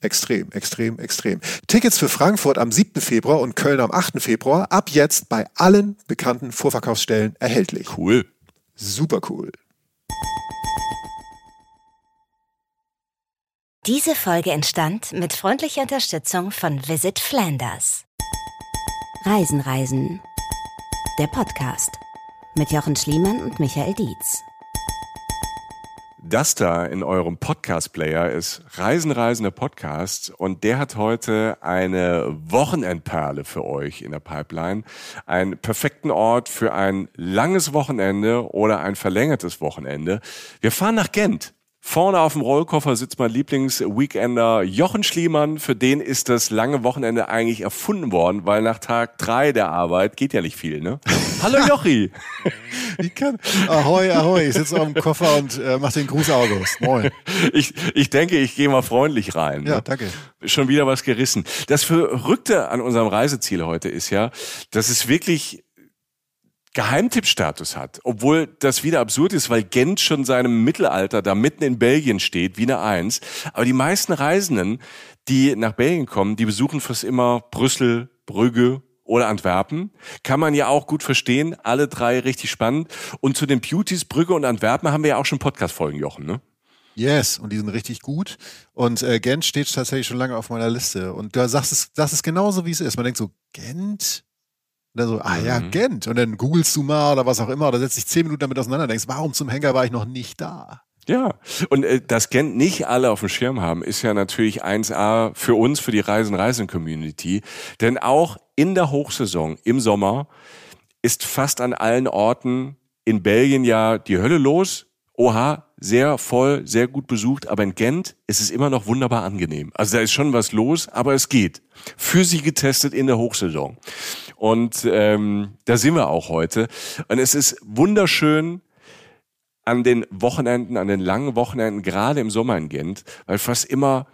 Extrem, extrem, extrem. Tickets für Frankfurt am 7. Februar und Köln am 8. Februar ab jetzt bei allen bekannten Vorverkaufsstellen erhältlich. Cool. Super cool. Diese Folge entstand mit freundlicher Unterstützung von Visit Flanders. Reisen, Reisen. Der Podcast mit Jochen Schliemann und Michael Dietz. Das da in eurem Podcast-Player ist Reisen, Reisende Podcast und der hat heute eine Wochenendperle für euch in der Pipeline. Einen perfekten Ort für ein langes Wochenende oder ein verlängertes Wochenende. Wir fahren nach Gent. Vorne auf dem Rollkoffer sitzt mein Lieblings-Weekender Jochen Schliemann. Für den ist das lange Wochenende eigentlich erfunden worden, weil nach Tag drei der Arbeit geht ja nicht viel, ne? Hallo Jochi! Ich kann, ahoi, ahoi, ich sitze auf dem Koffer und äh, mach den Gruß August. Moin. Ich, ich denke, ich gehe mal freundlich rein. Ja, ne? danke. Schon wieder was gerissen. Das Verrückte an unserem Reiseziel heute ist ja, dass es wirklich Geheimtippstatus hat, obwohl das wieder absurd ist, weil Gent schon seinem Mittelalter da mitten in Belgien steht, wie eine Eins. Aber die meisten Reisenden, die nach Belgien kommen, die besuchen fast immer Brüssel, Brügge oder Antwerpen. Kann man ja auch gut verstehen, alle drei richtig spannend. Und zu den Beauties, Brügge und Antwerpen haben wir ja auch schon Podcast-Folgen, Jochen, ne? Yes, und die sind richtig gut. Und äh, Gent steht tatsächlich schon lange auf meiner Liste. Und du sagst es, das ist genauso, wie es ist. Man denkt so, Gent? Und dann so, ah ja, Mhm. Gent. Und dann googelst du mal oder was auch immer, oder setzt dich zehn Minuten damit auseinander und denkst, warum zum Henker war ich noch nicht da? Ja, und äh, dass Gent nicht alle auf dem Schirm haben, ist ja natürlich 1A für uns, für die Reisen-Reisen-Community. Denn auch in der Hochsaison im Sommer ist fast an allen Orten in Belgien ja die Hölle los. Oha, sehr voll, sehr gut besucht, aber in Gent ist es immer noch wunderbar angenehm. Also da ist schon was los, aber es geht. Für sie getestet in der Hochsaison. Und ähm, da sind wir auch heute. Und es ist wunderschön, an den Wochenenden, an den langen Wochenenden, gerade im Sommer in Gent, weil fast immer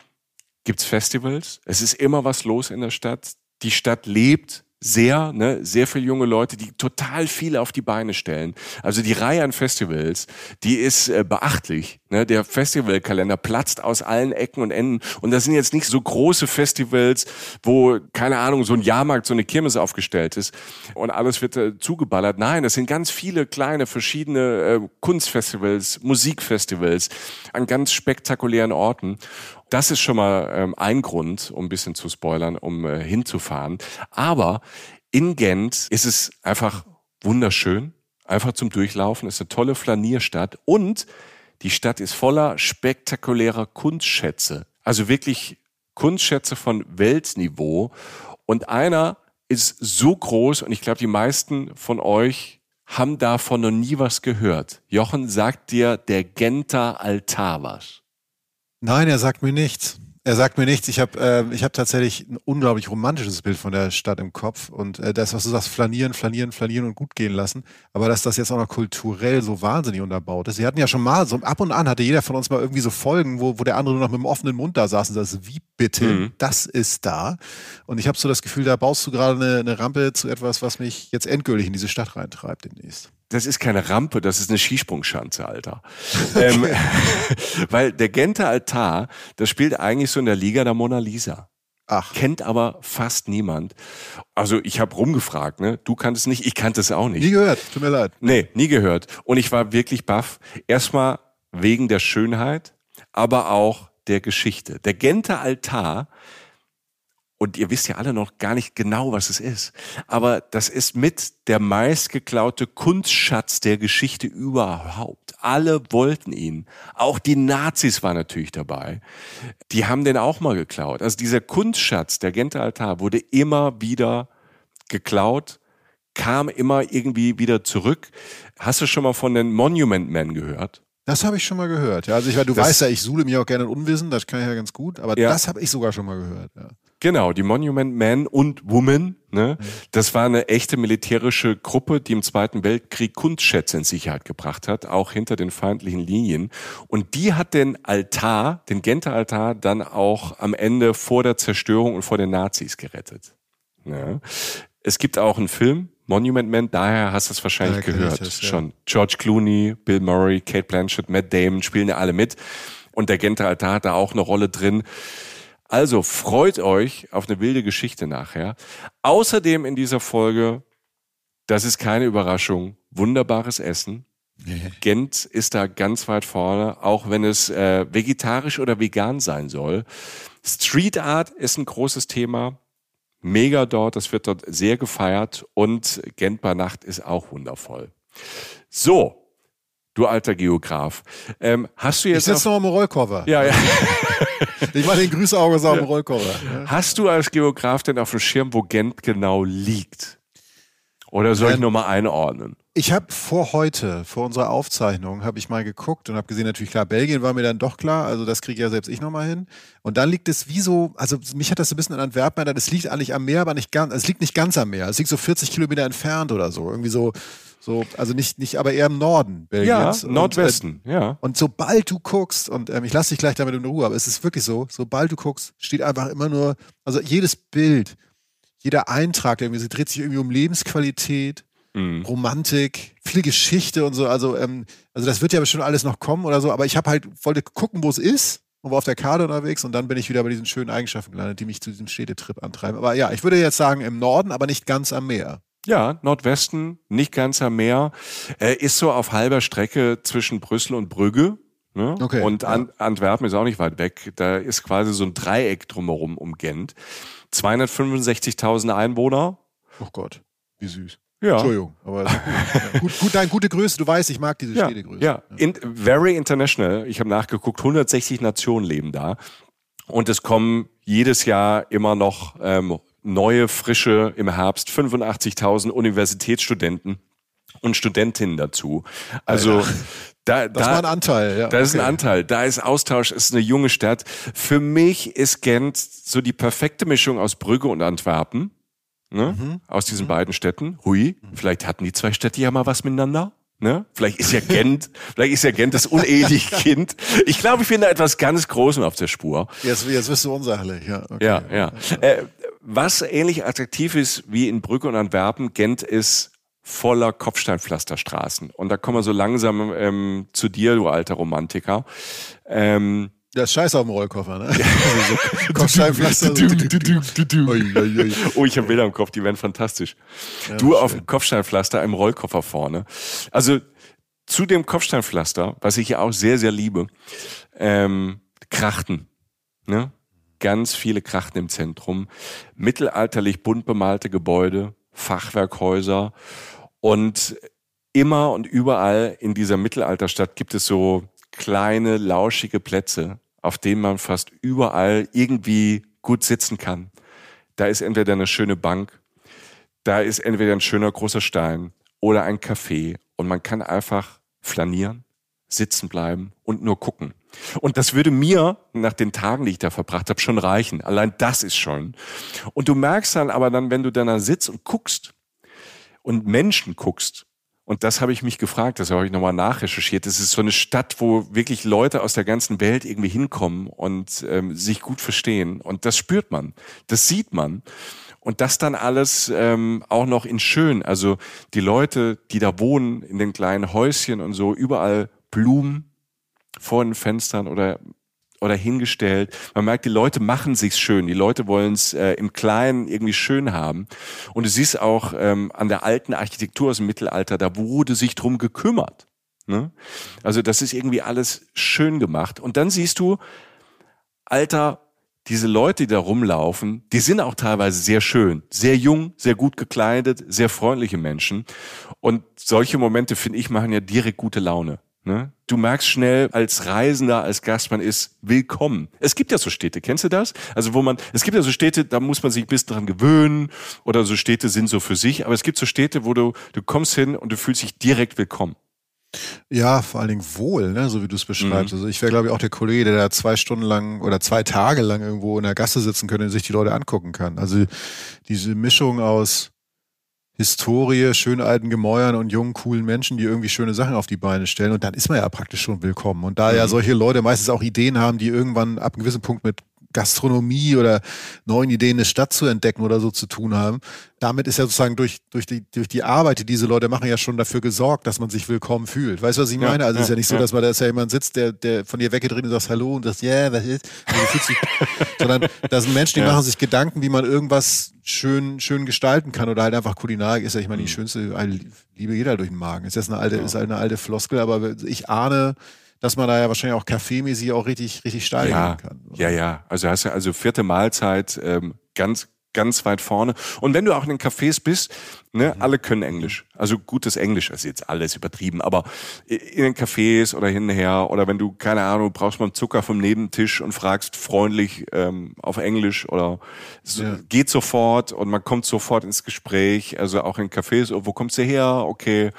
gibt's Festivals. Es ist immer was los in der Stadt. Die Stadt lebt sehr, ne, sehr viele junge Leute, die total viel auf die Beine stellen. Also die Reihe an Festivals, die ist äh, beachtlich. Ne? Der Festivalkalender platzt aus allen Ecken und Enden. Und das sind jetzt nicht so große Festivals, wo, keine Ahnung, so ein Jahrmarkt, so eine Kirmes aufgestellt ist und alles wird äh, zugeballert. Nein, das sind ganz viele kleine, verschiedene äh, Kunstfestivals, Musikfestivals an ganz spektakulären Orten. Das ist schon mal ähm, ein Grund, um ein bisschen zu spoilern, um äh, hinzufahren. Aber in Gent ist es einfach wunderschön, einfach zum Durchlaufen. Es ist eine tolle Flanierstadt und die Stadt ist voller spektakulärer Kunstschätze. Also wirklich Kunstschätze von Weltniveau. Und einer ist so groß und ich glaube, die meisten von euch haben davon noch nie was gehört. Jochen sagt dir der Genter Altar was. Nein, er sagt mir nichts. Er sagt mir nichts. Ich habe äh, ich hab tatsächlich ein unglaublich romantisches Bild von der Stadt im Kopf. Und äh, das, was du sagst, flanieren, flanieren, flanieren und gut gehen lassen. Aber dass das jetzt auch noch kulturell so wahnsinnig unterbaut ist. Wir hatten ja schon mal, so ab und an hatte jeder von uns mal irgendwie so Folgen, wo, wo der andere nur noch mit dem offenen Mund da saß und sagt, wie bitte, Mhm. das ist da. Und ich habe so das Gefühl, da baust du gerade eine, eine Rampe zu etwas, was mich jetzt endgültig in diese Stadt reintreibt demnächst. Das ist keine Rampe, das ist eine Skisprungschanze, Alter. ähm, weil der Genter Altar, das spielt eigentlich so in der Liga der Mona Lisa. Ach, Kennt aber fast niemand. Also ich habe rumgefragt, ne? Du kanntest nicht, ich kannte es auch nicht. nie gehört. Tut mir leid. Nee, nie gehört. Und ich war wirklich baff. Erstmal wegen der Schönheit, aber auch der Geschichte. Der Genter Altar, und ihr wisst ja alle noch gar nicht genau, was es ist. Aber das ist mit der meistgeklaute Kunstschatz der Geschichte überhaupt. Alle wollten ihn. Auch die Nazis waren natürlich dabei. Die haben den auch mal geklaut. Also dieser Kunstschatz, der Genter Altar, wurde immer wieder geklaut, kam immer irgendwie wieder zurück. Hast du schon mal von den Monument Men gehört? Das habe ich schon mal gehört. Ja, also ich, du das, weißt ja, ich suhle mir auch gerne Unwissen, das kann ich ja ganz gut, aber ja. das habe ich sogar schon mal gehört. Ja. Genau, die Monument Man und Woman, ne? Mhm. Das war eine echte militärische Gruppe, die im Zweiten Weltkrieg Kunstschätze in Sicherheit gebracht hat, auch hinter den feindlichen Linien. Und die hat den Altar, den Genter Altar, dann auch am Ende vor der Zerstörung und vor den Nazis gerettet. Ja. Es gibt auch einen Film, Monument Man, daher hast du es wahrscheinlich gehört das, ja. schon. George Clooney, Bill Murray, Kate Blanchett, Matt Damon spielen ja alle mit. Und der Genter Altar hat da auch eine Rolle drin. Also freut euch auf eine wilde Geschichte nachher. Außerdem in dieser Folge, das ist keine Überraschung, wunderbares Essen. Gent ist da ganz weit vorne, auch wenn es äh, vegetarisch oder vegan sein soll. Street Art ist ein großes Thema mega dort, das wird dort sehr gefeiert und Gent bei Nacht ist auch wundervoll. So, du alter Geograf, ähm, hast du jetzt... Ich sitze noch am Rollcover. Ja, ja. ich mache den Grüßauge so ja. am Rollcover. Hast du als Geograf denn auf dem Schirm, wo Gent genau liegt? Oder soll ich nur mal einordnen? Ich habe vor heute, vor unserer Aufzeichnung, habe ich mal geguckt und habe gesehen, natürlich klar, Belgien war mir dann doch klar, also das kriege ja selbst ich nochmal hin. Und dann liegt es wie so, also mich hat das so ein bisschen an Antwerpen erinnert, es liegt eigentlich am Meer, aber nicht ganz, es liegt nicht ganz am Meer, es liegt so 40 Kilometer entfernt oder so, irgendwie so, so, also nicht, nicht, aber eher im Norden Belgiens. Ja, Nordwesten, und, äh, ja. Und sobald du guckst, und ähm, ich lasse dich gleich damit in Ruhe, aber es ist wirklich so, sobald du guckst, steht einfach immer nur, also jedes Bild, jeder Eintrag, der irgendwie, sie dreht sich irgendwie um Lebensqualität, mhm. Romantik, viel Geschichte und so. Also, ähm, also das wird ja bestimmt alles noch kommen oder so, aber ich habe halt, wollte gucken, wo es ist und war auf der Karte unterwegs und dann bin ich wieder bei diesen schönen Eigenschaften gelandet, die mich zu diesem Städtetrip antreiben. Aber ja, ich würde jetzt sagen im Norden, aber nicht ganz am Meer. Ja, Nordwesten, nicht ganz am Meer, äh, ist so auf halber Strecke zwischen Brüssel und Brügge. Ne? Okay, und An ja. Antwerpen ist auch nicht weit weg. Da ist quasi so ein Dreieck drumherum um Gent. 265.000 Einwohner. Oh Gott, wie süß. Ja. Entschuldigung, aber gut. gut, nein, gute Größe. Du weißt, ich mag diese ja, Städtegröße. Ja, In, very international. Ich habe nachgeguckt, 160 Nationen leben da. Und es kommen jedes Jahr immer noch ähm, neue, frische, im Herbst 85.000 Universitätsstudenten und Studentinnen dazu. Also ja. da, das da, war ein Anteil. Ja, da ist ein Anteil. Da ist Austausch, ist eine junge Stadt. Für mich ist Gent so die perfekte Mischung aus Brügge und Antwerpen ne? Mhm. aus diesen mhm. beiden Städten. Hui, vielleicht hatten die zwei Städte ja mal was miteinander. Ne? Vielleicht ist ja Gent, vielleicht ist ja Gent das uneheliche Kind. Ich glaube, ich bin da etwas ganz Großem auf der Spur. Jetzt, jetzt bist du unsachlich, ja. Okay. Ja, ja. Äh, was ähnlich attraktiv ist wie in Brügge und Antwerpen, Gent ist voller Kopfsteinpflasterstraßen. Und da kommen wir so langsam ähm, zu dir, du alter Romantiker. Ähm, das ist scheiße auf dem Rollkoffer, ne? Kopfsteinpflaster. oh, ich habe Bilder im Kopf, die werden fantastisch. Ja, du auf dem Kopfsteinpflaster, einem Rollkoffer vorne. Also zu dem Kopfsteinpflaster, was ich ja auch sehr, sehr liebe, ähm, Krachten. Ne? Ganz viele Krachten im Zentrum. Mittelalterlich bunt bemalte Gebäude, Fachwerkhäuser und immer und überall in dieser Mittelalterstadt gibt es so kleine, lauschige Plätze, auf denen man fast überall irgendwie gut sitzen kann. Da ist entweder eine schöne Bank, da ist entweder ein schöner großer Stein oder ein Café und man kann einfach flanieren, sitzen bleiben und nur gucken. Und das würde mir nach den Tagen, die ich da verbracht habe, schon reichen. Allein das ist schon. Und du merkst dann aber dann, wenn du dann da sitzt und guckst und Menschen guckst, und das habe ich mich gefragt, das habe ich nochmal nachrecherchiert. Das ist so eine Stadt, wo wirklich Leute aus der ganzen Welt irgendwie hinkommen und ähm, sich gut verstehen. Und das spürt man, das sieht man. Und das dann alles ähm, auch noch in schön. Also die Leute, die da wohnen, in den kleinen Häuschen und so, überall Blumen vor den Fenstern oder oder hingestellt. Man merkt, die Leute machen sich's schön. Die Leute wollen es äh, im Kleinen irgendwie schön haben. Und du siehst auch ähm, an der alten Architektur aus dem Mittelalter, da wurde sich drum gekümmert. Ne? Also das ist irgendwie alles schön gemacht. Und dann siehst du alter diese Leute, die da rumlaufen, die sind auch teilweise sehr schön, sehr jung, sehr gut gekleidet, sehr freundliche Menschen. Und solche Momente, finde ich, machen ja direkt gute Laune. Ne? Du merkst schnell als Reisender, als Gast, man ist willkommen. Es gibt ja so Städte, kennst du das? Also wo man, es gibt ja so Städte, da muss man sich ein bisschen dran gewöhnen oder so Städte sind so für sich, aber es gibt so Städte, wo du, du kommst hin und du fühlst dich direkt willkommen. Ja, vor allen Dingen wohl, ne, so wie du es beschreibst. Mhm. Also ich wäre, glaube ich, auch der Kollege, der da zwei Stunden lang oder zwei Tage lang irgendwo in der Gasse sitzen könnte und sich die Leute angucken kann. Also diese Mischung aus Historie, schön alten Gemäuern und jungen, coolen Menschen, die irgendwie schöne Sachen auf die Beine stellen. Und dann ist man ja praktisch schon willkommen. Und da mhm. ja solche Leute meistens auch Ideen haben, die irgendwann ab einem gewissen Punkt mit Gastronomie oder neuen Ideen eine Stadt zu entdecken oder so zu tun haben. Damit ist ja sozusagen durch, durch, die, durch die Arbeit, die diese Leute machen, ja schon dafür gesorgt, dass man sich willkommen fühlt. Weißt du, was ich meine? Ja, also es ist ja nicht so, dass man da ist ja jemand sitzt, der, der von dir weggedreht und sagt Hallo und sagt, ja, yeah, was ist? Sich, sondern da sind Menschen, die machen sich Gedanken, wie man irgendwas schön, schön gestalten kann oder halt einfach Kulinarik ist ja, ich meine, die mhm. schönste Liebe jeder durch den Magen. Ist jetzt eine alte, ist halt eine alte Floskel, aber ich ahne, dass man da ja wahrscheinlich auch kaffeemäßig auch richtig, richtig steil ja, kann. Oder? Ja, ja. Also hast du also vierte Mahlzeit ähm, ganz, ganz weit vorne. Und wenn du auch in den Cafés bist, ne, mhm. alle können Englisch. Also gutes Englisch, also jetzt alles übertrieben, aber in den Cafés oder hinher oder wenn du, keine Ahnung, brauchst mal Zucker vom Nebentisch und fragst freundlich ähm, auf Englisch oder so, ja. geht sofort und man kommt sofort ins Gespräch. Also auch in Cafés, oh, wo kommst du her? Okay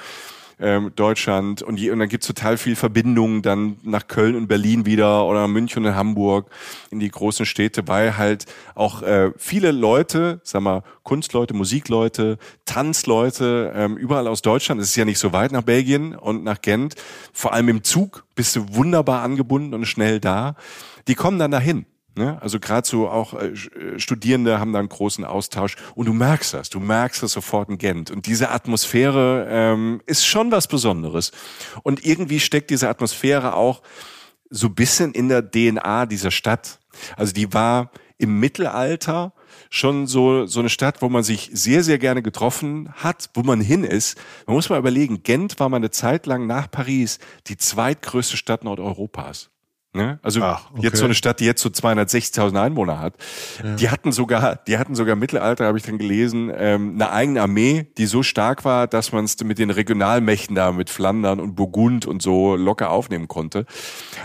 ähm, Deutschland und, je, und dann gibt's total viel Verbindungen dann nach Köln und Berlin wieder oder München und Hamburg in die großen Städte, weil halt auch äh, viele Leute, sag mal, Kunstleute, Musikleute, Tanzleute, ähm, überall aus Deutschland, es ist ja nicht so weit nach Belgien und nach Gent, vor allem im Zug bist du wunderbar angebunden und schnell da, die kommen dann dahin. Ne? Also gerade so auch äh, äh, Studierende haben da einen großen Austausch und du merkst das, du merkst das sofort in Gent. Und diese Atmosphäre ähm, ist schon was Besonderes. Und irgendwie steckt diese Atmosphäre auch so bisschen in der DNA dieser Stadt. Also die war im Mittelalter schon so, so eine Stadt, wo man sich sehr, sehr gerne getroffen hat, wo man hin ist. Man muss mal überlegen, Gent war mal eine Zeit lang nach Paris die zweitgrößte Stadt Nordeuropas. Ne? Also Ach, okay. jetzt so eine Stadt, die jetzt so 260.000 Einwohner hat. Ja. Die hatten sogar, die hatten sogar im Mittelalter, habe ich dann gelesen, ähm, eine eigene Armee, die so stark war, dass man es mit den Regionalmächten da, mit Flandern und Burgund und so locker aufnehmen konnte.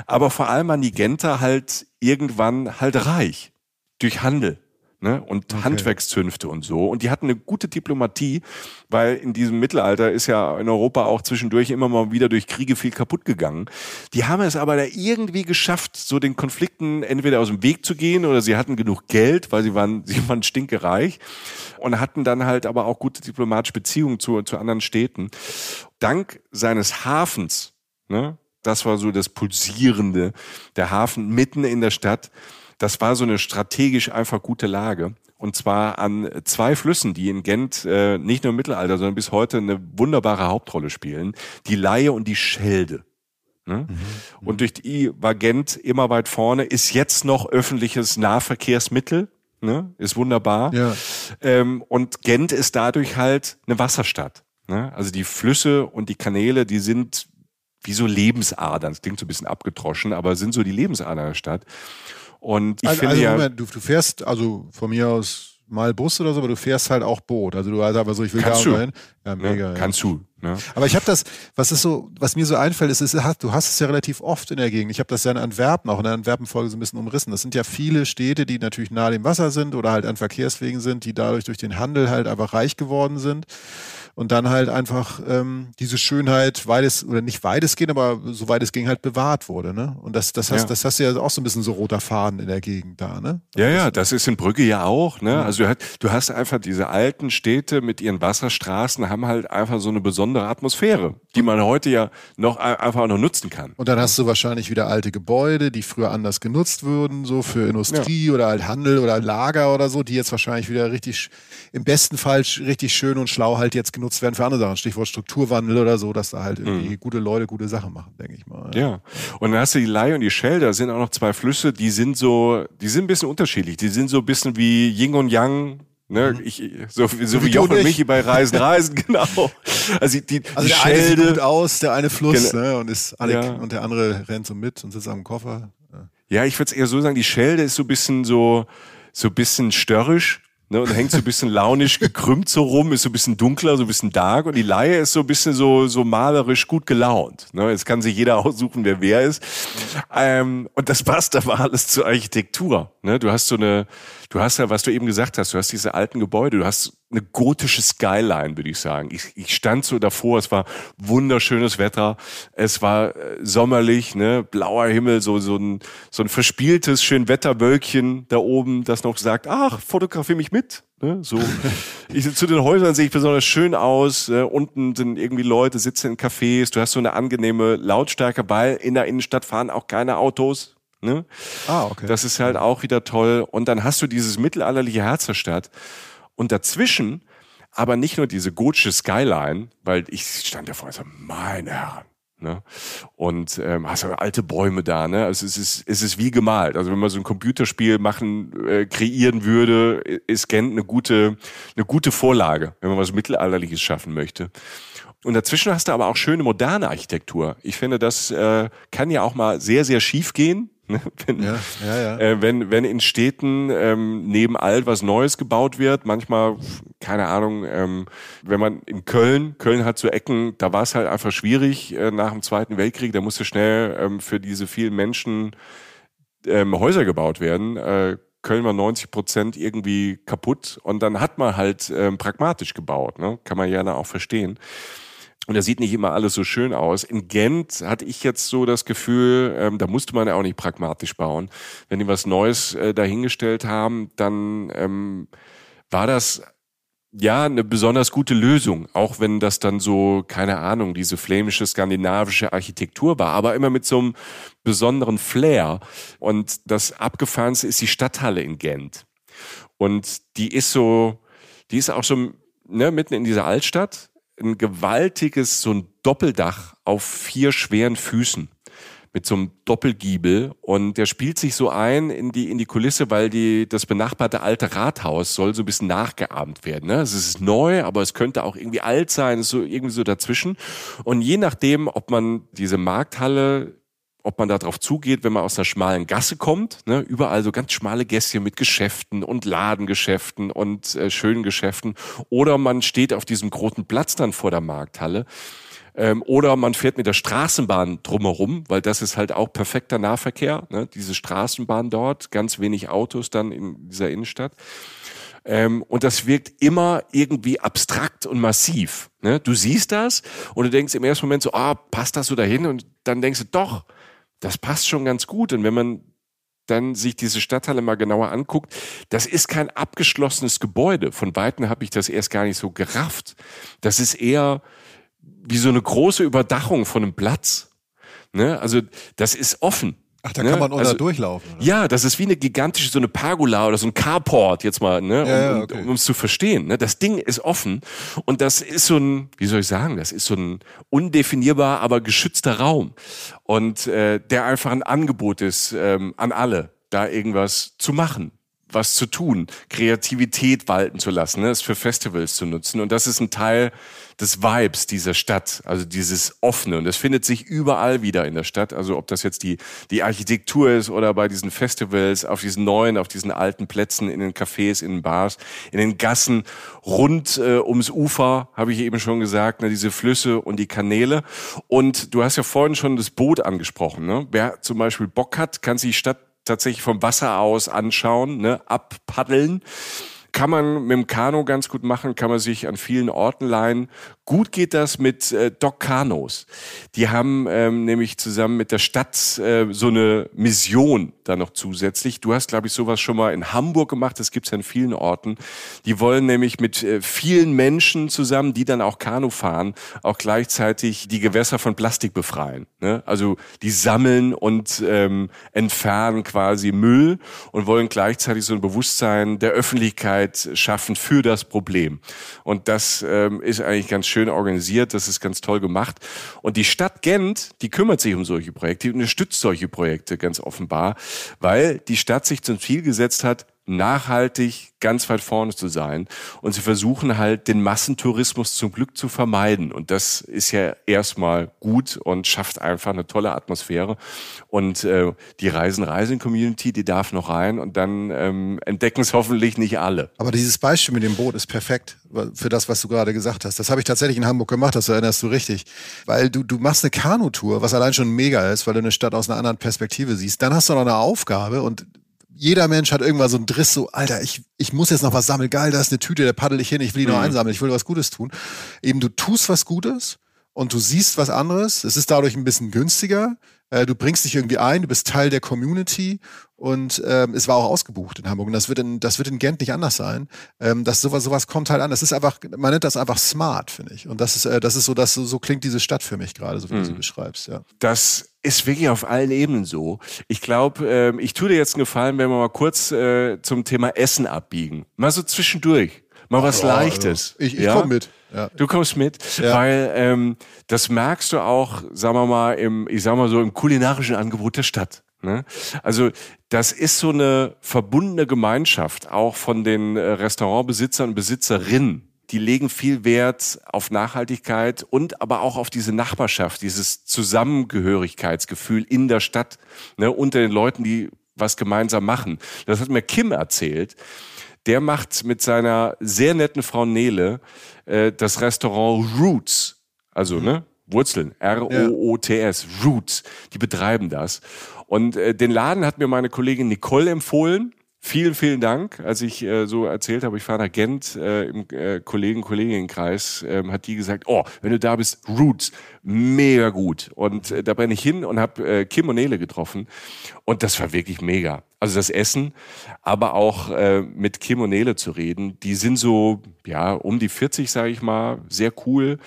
Aber vor allem an die Genter halt irgendwann halt reich durch Handel ne? und okay. Handwerkszünfte und so. Und die hatten eine gute Diplomatie, weil in diesem Mittelalter ist ja in Europa auch zwischendurch immer mal wieder durch Kriege viel kaputt gegangen. Die haben es aber da irgendwie geschafft, so den Konflikten entweder aus dem Weg zu gehen oder sie hatten genug Geld, weil sie waren, sie waren stinkereich und hatten dann halt aber auch gute diplomatische Beziehungen zu, zu anderen Städten. Dank seines Hafens, ne? Das war so das Pulsierende, der Hafen mitten in der Stadt das war so eine strategisch einfach gute Lage. Und zwar an zwei Flüssen, die in Gent äh, nicht nur im Mittelalter, sondern bis heute eine wunderbare Hauptrolle spielen. Die Laie und die Schelde. Ne? Mhm. Und durch die war Gent immer weit vorne, ist jetzt noch öffentliches Nahverkehrsmittel. Ne? Ist wunderbar. Ja. Ähm, und Gent ist dadurch halt eine Wasserstadt. Ne? Also die Flüsse und die Kanäle, die sind wie so Lebensadern. Das klingt so ein bisschen abgetroschen, aber sind so die Lebensadern der Stadt. Und ich also, finde also, ja, Moment, du, du fährst also von mir aus mal Bus oder so, aber du fährst halt auch Boot. Also du also aber so, ich will kannst da hin. Ja, mega. Ja, kannst du. Ne? Aber ich habe das, was ist so, was mir so einfällt, ist, ist, du hast es ja relativ oft in der Gegend. Ich habe das ja in Antwerpen, auch in der Antwerpen-Folge so ein bisschen umrissen. Das sind ja viele Städte, die natürlich nahe dem Wasser sind oder halt an Verkehrswegen sind, die dadurch durch den Handel halt einfach reich geworden sind und dann halt einfach ähm, diese Schönheit weites oder nicht weitestgehend, aber soweit es ging halt bewahrt wurde. Ne? Und das, das, hast, ja. das hast du ja auch so ein bisschen so roter Faden in der Gegend da. Ne? Ja, ja, das ist in Brügge ja auch. Ne? Also du hast, du hast einfach diese alten Städte mit ihren Wasserstraßen haben halt einfach so eine besondere Atmosphäre, die man heute ja noch einfach noch nutzen kann. Und dann hast du wahrscheinlich wieder alte Gebäude, die früher anders genutzt wurden, so für Industrie ja. oder halt Handel oder Lager oder so, die jetzt wahrscheinlich wieder richtig, im besten Fall richtig schön und schlau halt jetzt genutzt werden für andere Sachen. Stichwort Strukturwandel oder so, dass da halt irgendwie mhm. gute Leute gute Sachen machen, denke ich mal. Ja. Und dann hast du die Lai und die Schelde, da sind auch noch zwei Flüsse, die sind so, die sind ein bisschen unterschiedlich. Die sind so ein bisschen wie Yin und Yang, Ne, mhm. ich, so, so wie Jochen und Michi bei Reisen, Reisen, genau. Also die, also die der Schelde, eine sieht gut aus, der eine Fluss, ne, und ist Alec, ja. und der andere rennt so mit und sitzt am Koffer. Ja, ich würde es eher so sagen, die Schelde ist so ein bisschen so, so ein bisschen störrisch ne, und hängt so ein bisschen launisch gekrümmt so rum, ist so ein bisschen dunkler, so ein bisschen dark und die Laie ist so ein bisschen so, so malerisch gut gelaunt. Ne? Jetzt kann sich jeder aussuchen, wer wer ist. Ähm, und das passt aber alles zur Architektur. Ne? Du hast so eine, du hast ja, was du eben gesagt hast, du hast diese alten Gebäude, du hast eine gotische Skyline, würde ich sagen. Ich, ich stand so davor, es war wunderschönes Wetter, es war äh, sommerlich, ne, blauer Himmel, so so ein so ein verspieltes schön Wetterwölkchen da oben, das noch sagt, ach, fotografier mich mit. Ne, so. ich, zu den Häusern sehe ich besonders schön aus. Äh, unten sind irgendwie Leute, sitzen in Cafés. Du hast so eine angenehme Lautstärke, weil in der Innenstadt fahren auch keine Autos. Ne? Ah, okay. Das ist halt auch wieder toll. Und dann hast du dieses mittelalterliche Herz der Stadt. Und dazwischen aber nicht nur diese gotische Skyline, weil ich stand davor und so, meine Herren, Ne? Und ähm, hast du alte Bäume da, ne? Also es ist, es ist wie gemalt. Also wenn man so ein Computerspiel machen, äh, kreieren würde, ist Gent eine gute, eine gute Vorlage, wenn man was Mittelalterliches schaffen möchte. Und dazwischen hast du aber auch schöne moderne Architektur. Ich finde, das äh, kann ja auch mal sehr, sehr schief gehen. Ne? Wenn, Ja, ja, ja. Äh, wenn, wenn in Städten ähm, neben alt was Neues gebaut wird, manchmal, keine Ahnung, ähm, wenn man in Köln, Köln hat so Ecken, da war es halt einfach schwierig äh, nach dem Zweiten Weltkrieg, da musste schnell ähm, für diese vielen Menschen ähm, Häuser gebaut werden. Äh, Köln war 90 Prozent irgendwie kaputt und dann hat man halt ähm, pragmatisch gebaut, ne? kann man ja auch verstehen. Und da sieht nicht immer alles so schön aus. In Gent hatte ich jetzt so das Gefühl, ähm, da musste man ja auch nicht pragmatisch bauen. Wenn die was Neues äh, dahingestellt haben, dann ähm, war das ja eine besonders gute Lösung, auch wenn das dann so, keine Ahnung, diese flämische skandinavische Architektur war, aber immer mit so einem besonderen Flair. Und das Abgefahrenste ist die Stadthalle in Gent. Und die ist so, die ist auch so ne, mitten in dieser Altstadt ein gewaltiges, so ein Doppeldach auf vier schweren Füßen mit so einem Doppelgiebel und der spielt sich so ein in die in die Kulisse, weil die das benachbarte alte Rathaus soll so ein bisschen nachgeahmt werden. Ne? Es ist neu, aber es könnte auch irgendwie alt sein, ist so irgendwie so dazwischen. Und je nachdem, ob man diese Markthalle ob man da drauf zugeht, wenn man aus einer schmalen Gasse kommt, ne, überall so ganz schmale Gässchen mit Geschäften und Ladengeschäften und äh, schönen Geschäften, oder man steht auf diesem großen Platz dann vor der Markthalle, ähm, oder man fährt mit der Straßenbahn drumherum, weil das ist halt auch perfekter Nahverkehr, ne, diese Straßenbahn dort, ganz wenig Autos dann in dieser Innenstadt. Ähm, und das wirkt immer irgendwie abstrakt und massiv. Ne? Du siehst das und du denkst im ersten Moment so, ah, passt das so dahin? Und dann denkst du, doch, das passt schon ganz gut. Und wenn man dann sich diese Stadthalle mal genauer anguckt, das ist kein abgeschlossenes Gebäude. Von Weitem habe ich das erst gar nicht so gerafft. Das ist eher wie so eine große Überdachung von einem Platz. Ne? Also das ist offen. Ach, da ne? kann man unter Also- durchlaufen. Oder? Ja, das ist wie eine gigantische, so eine Pergola oder so ein Carport jetzt mal, ne, um Ja, ja, um- okay. um es zu verstehen. Ne? Das Ding ist offen und das ist so ein, wie soll ich sagen, das ist so ein undefinierbar, aber geschützter Raum und äh, der einfach ein Angebot ist ähm, an alle, da irgendwas zu machen was zu tun, Kreativität walten zu lassen, ne, es für Festivals zu nutzen. Und das ist ein Teil des Vibes dieser Stadt, also dieses Offene. Und das findet sich überall wieder in der Stadt. Also ob das jetzt die, die Architektur ist oder bei diesen Festivals, auf diesen neuen, auf diesen alten Plätzen, in den Cafés, in den Bars, in den Gassen, rund äh, ums Ufer, habe ich eben schon gesagt, ne, diese Flüsse und die Kanäle. Und du hast ja vorhin schon das Boot angesprochen. Ne? Wer zum Beispiel Bock hat, kann sich die Stadt tatsächlich vom Wasser aus anschauen, ne, abpaddeln. Kann man mit dem Kanu ganz gut machen, kann man sich an vielen Orten leihen. Gut geht das mit äh, Doc Kanos. Die haben ähm, nämlich zusammen mit der Stadt äh, so eine Mission da noch zusätzlich. Du hast, glaube ich, sowas schon mal in Hamburg gemacht, das gibt's ja in vielen Orten. Die wollen nämlich mit äh, vielen Menschen zusammen, die dann auch Kanu fahren, auch gleichzeitig die Gewässer von Plastik befreien. Ne? Also die sammeln und ähm, entfernen quasi Müll und wollen gleichzeitig so ein Bewusstsein der Öffentlichkeit schaffen für das Problem. Und das ähm, ist eigentlich ganz schön organisiert, das ist ganz toll gemacht. Und die Stadt Gent, die kümmert sich um solche Projekte, die unterstützt solche Projekte ganz offenbar, weil die Stadt sich zum Ziel gesetzt hat, nachhaltig ganz weit vorne zu sein. Und sie versuchen halt, den Massentourismus zum Glück zu vermeiden. Und das ist ja erstmal gut und schafft einfach eine tolle Atmosphäre. Und äh, die Reisen-Reisen-Community, die darf noch rein und dann ähm, entdecken es hoffentlich nicht alle. Aber dieses Beispiel mit dem Boot ist perfekt für das, was du gerade gesagt hast. Das habe ich tatsächlich in Hamburg gemacht, das erinnerst du richtig. Weil du, du machst eine Kanutour, was allein schon mega ist, weil du eine Stadt aus einer anderen Perspektive siehst. Dann hast du noch eine Aufgabe und jeder Mensch hat irgendwann so einen Driss, so, Alter, ich, ich muss jetzt noch was sammeln. Geil, da ist eine Tüte, da paddel ich hin, ich will die noch mhm. einsammeln, ich will was Gutes tun. Eben, du tust was Gutes und du siehst was anderes. Es ist dadurch ein bisschen günstiger. Äh, du bringst dich irgendwie ein, du bist Teil der Community und ähm, es war auch ausgebucht in Hamburg. Und das wird in, das wird in Gent nicht anders sein. Ähm, das sowas, sowas kommt halt an. Das ist einfach, man nennt das einfach smart, finde ich. Und das ist, äh, das ist so, dass so, so klingt diese Stadt für mich gerade, so wie mhm. du sie mhm. beschreibst, ja. Das ist wirklich auf allen Ebenen so. Ich glaube, äh, ich tue dir jetzt einen Gefallen, wenn wir mal kurz äh, zum Thema Essen abbiegen. Mal so zwischendurch. Mal was oh, Leichtes. Ich, ich ja? komme mit. Ja. Du kommst mit, ja. weil ähm, das merkst du auch, sagen wir mal, im, ich sag mal so, im kulinarischen Angebot der Stadt. Ne? Also das ist so eine verbundene Gemeinschaft, auch von den äh, Restaurantbesitzern und Besitzerinnen die legen viel Wert auf Nachhaltigkeit und aber auch auf diese Nachbarschaft, dieses Zusammengehörigkeitsgefühl in der Stadt, ne, unter den Leuten, die was gemeinsam machen. Das hat mir Kim erzählt. Der macht mit seiner sehr netten Frau Nele äh, das Restaurant Roots, also ne, Wurzeln, R-O-O-T-S, Roots. Die betreiben das. Und äh, den Laden hat mir meine Kollegin Nicole empfohlen. Vielen, vielen Dank. Als ich äh, so erzählt habe, ich fahre nach Gent äh, im äh, Kollegen, Kolleginnenkreis, ähm, hat die gesagt, oh, wenn du da bist, Roots, mega gut. Und äh, da bin ich hin und habe äh, Kim und Nele getroffen. Und das war wirklich mega. Also das Essen, aber auch äh, mit Kim und Nele zu reden. Die sind so, ja, um die 40, sage ich mal, sehr cool.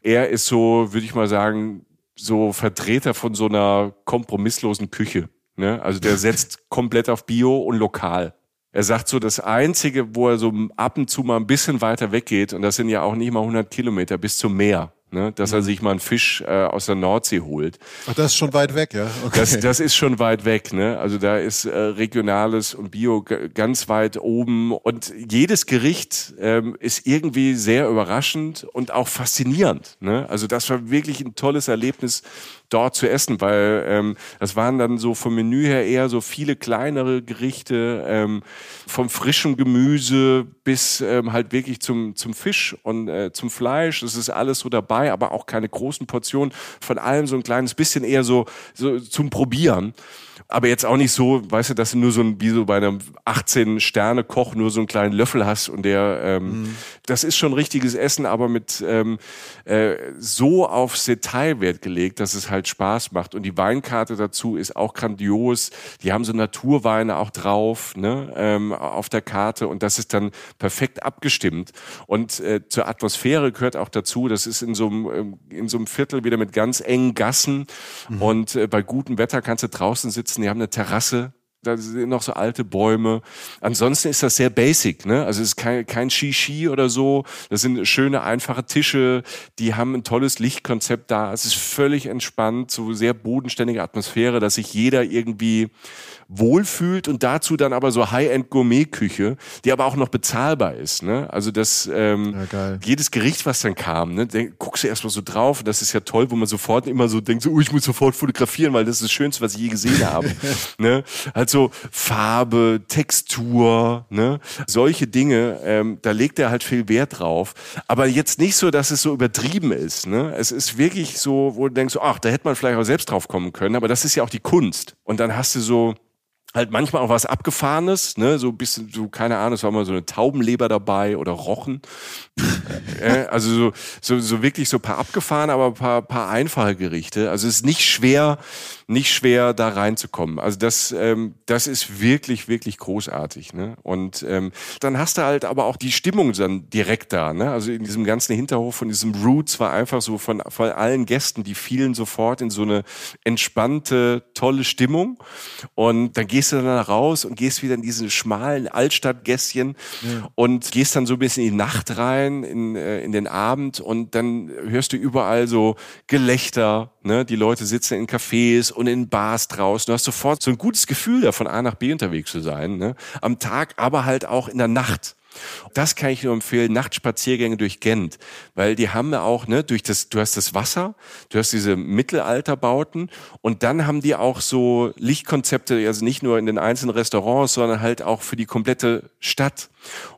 Er ist so, würde ich mal sagen, so Vertreter von so einer kompromisslosen Küche. Ne? Also der setzt komplett auf Bio und lokal. Er sagt so, das Einzige, wo er so ab und zu mal ein bisschen weiter weggeht, und das sind ja auch nicht mal 100 Kilometer bis zum Meer, ne? dass er mhm. sich mal einen Fisch äh, aus der Nordsee holt. Ach, das ist schon weit weg, ja? Okay. Das, das ist schon weit weg. Ne? Also da ist äh, Regionales und Bio ganz weit oben. Und jedes Gericht ähm, ist irgendwie sehr überraschend und auch faszinierend. Ne? Also das war wirklich ein tolles Erlebnis, dort zu essen, weil ähm, das waren dann so vom Menü her eher so viele kleinere Gerichte, ähm, vom frischen Gemüse bis ähm, halt wirklich zum, zum Fisch und äh, zum Fleisch. Das ist alles so dabei, aber auch keine großen Portionen. Von allem so ein kleines bisschen eher so, so zum Probieren aber jetzt auch nicht so, weißt du, dass du nur so ein, wie so bei einem 18-Sterne-Koch nur so einen kleinen Löffel hast und der, ähm, mhm. das ist schon richtiges Essen, aber mit ähm, äh, so aufs Detail Wert gelegt, dass es halt Spaß macht. Und die Weinkarte dazu ist auch grandios. Die haben so Naturweine auch drauf, ne, ähm, auf der Karte und das ist dann perfekt abgestimmt. Und äh, zur Atmosphäre gehört auch dazu, das ist in so einem, ähm, in so einem Viertel wieder mit ganz engen Gassen mhm. und äh, bei gutem Wetter kannst du draußen sitzen sitzen, die haben eine Terrasse, da sind noch so alte Bäume. Ansonsten ist das sehr basic, ne? Also es ist kein, kein Shishi oder so. Das sind schöne, einfache Tische. Die haben ein tolles Lichtkonzept da. Es ist völlig entspannt, so sehr bodenständige Atmosphäre, dass sich jeder irgendwie wohlfühlt und dazu dann aber so High-End-Gourmet-Küche, die aber auch noch bezahlbar ist. Ne? Also das ähm, ja, jedes Gericht, was dann kam, ne, denk, guckst du erstmal so drauf und das ist ja toll, wo man sofort immer so denkt, so, oh, ich muss sofort fotografieren, weil das ist das Schönste, was ich je gesehen habe. ne? Also Farbe, Textur, ne? solche Dinge, ähm, da legt er halt viel Wert drauf. Aber jetzt nicht so, dass es so übertrieben ist. Ne? Es ist wirklich so, wo du denkst, ach, da hätte man vielleicht auch selbst drauf kommen können, aber das ist ja auch die Kunst. Und dann hast du so halt manchmal auch was Abgefahrenes, ne, so ein bisschen, so, keine Ahnung, es war mal so eine Taubenleber dabei oder Rochen. also so, so, so wirklich so paar abgefahren, aber paar, paar einfache Gerichte. Also es ist nicht schwer, nicht schwer da reinzukommen. Also das, ähm, das ist wirklich, wirklich großartig. Ne? Und ähm, dann hast du halt aber auch die Stimmung dann direkt da. Ne? Also in diesem ganzen Hinterhof von diesem Roots war einfach so von, von allen Gästen, die fielen sofort in so eine entspannte, tolle Stimmung. Und dann gehst du dann raus und gehst wieder in diese schmalen Altstadtgässchen ja. und gehst dann so ein bisschen in die Nacht rein, in, äh, in den Abend und dann hörst du überall so Gelächter, ne? die Leute sitzen in Cafés und in Bars draußen. Du hast sofort so ein gutes Gefühl, da von A nach B unterwegs zu sein. Ne? Am Tag, aber halt auch in der Nacht. Das kann ich nur empfehlen, Nachtspaziergänge durch Gent, weil die haben ja auch, ne, durch das, du hast das Wasser, du hast diese Mittelalterbauten und dann haben die auch so Lichtkonzepte, also nicht nur in den einzelnen Restaurants, sondern halt auch für die komplette Stadt.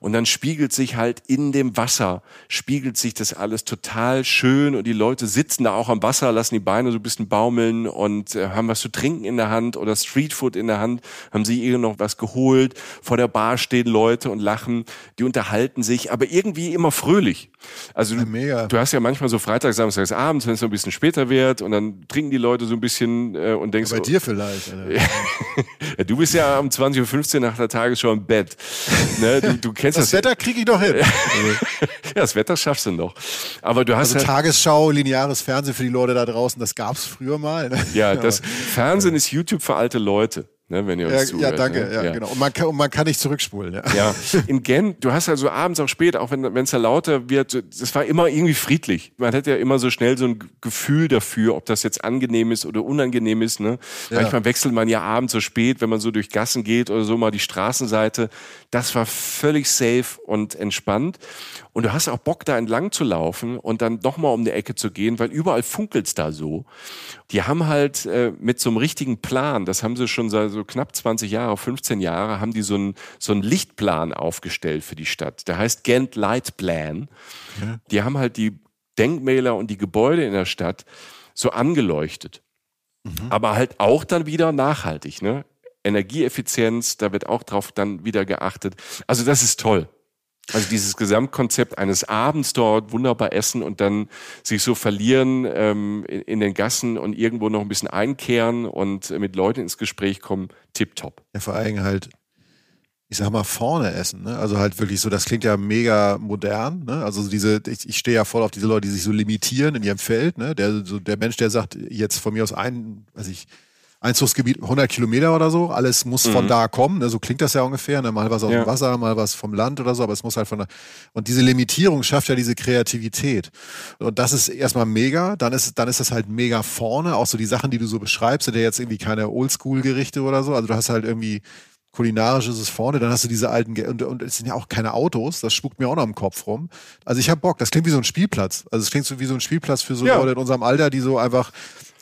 Und dann spiegelt sich halt in dem Wasser, spiegelt sich das alles total schön und die Leute sitzen da auch am Wasser, lassen die Beine so ein bisschen baumeln und äh, haben was zu trinken in der Hand oder Streetfood in der Hand, haben sich irgend noch was geholt. Vor der Bar stehen Leute und lachen, die unterhalten sich, aber irgendwie immer fröhlich. Also du, ja, du hast ja manchmal so Freitag, Samstags abends, wenn es so ein bisschen später wird und dann trinken die Leute so ein bisschen äh, und denkst... Ja, bei dir vielleicht. du bist ja um 20.15 Uhr nach der Tagesschau im Bett. Ne? Du, du kennst das. Das Wetter kriege ich doch hin. ja, das Wetter schaffst du noch. Aber du hast also halt Tagesschau, lineares Fernsehen für die Leute da draußen, das gab's früher mal. Ne? Ja, das Fernsehen ist YouTube für alte Leute ne, wenn ihr uns ja, zuhört. Ja, danke, ne? ja, ja, genau. Und man, kann, und man kann nicht zurückspulen. Ja. ja. In Gent, du hast also abends auch spät, auch wenn es da lauter wird, das war immer irgendwie friedlich. Man hat ja immer so schnell so ein Gefühl dafür, ob das jetzt angenehm ist oder unangenehm ist. Ne? Ja. Manchmal wechselt man ja abends so spät, wenn man so durch Gassen geht oder so mal die Straßenseite. Das war völlig safe und entspannt. Und du hast auch Bock, da entlang zu laufen und dann nochmal um die Ecke zu gehen, weil überall funkelt's da so. Die haben halt äh, mit so einem richtigen Plan, das haben sie schon seit so knapp 20 Jahre, 15 Jahre, haben die so einen so einen Lichtplan aufgestellt für die Stadt. Der heißt Gent Light Plan. Okay. Die haben halt die Denkmäler und die Gebäude in der Stadt so angeleuchtet. Mhm. Aber halt auch dann wieder nachhaltig, ne? Energieeffizienz, da wird auch drauf dann wieder geachtet. Also das ist toll. Also dieses Gesamtkonzept eines Abends dort wunderbar essen und dann sich so verlieren ähm, in, in, den Gassen und irgendwo noch ein bisschen einkehren und mit Leuten ins Gespräch kommen, tipptopp. Ja, vor allem halt, ich sag mal, vorne essen. Ne? Also halt wirklich so, das klingt ja mega modern. Ne? Also diese, ich, ich stehe ja voll auf diese Leute, die sich so limitieren in ihrem Feld. Ne? Der, so der Mensch, der sagt, jetzt von mir aus ein, weiß ich, Einzugsgebiet 100 Kilometer oder so. Alles muss mhm. von da kommen. Ne? So klingt das ja ungefähr. Ne? Mal was aus ja. dem Wasser, mal was vom Land oder so. Aber es muss halt von da. Und diese Limitierung schafft ja diese Kreativität. Und das ist erstmal mega. Dann ist, dann ist das halt mega vorne. Auch so die Sachen, die du so beschreibst, sind ja jetzt irgendwie keine Oldschool-Gerichte oder so. Also du hast halt irgendwie kulinarisch ist es vorne, dann hast du diese alten, Ge und, und es sind ja auch keine Autos, das spuckt mir auch noch im Kopf rum. Also ich habe Bock, das klingt wie so ein Spielplatz. Also es klingt so wie so ein Spielplatz für so ja. Leute in unserem Alter, die so einfach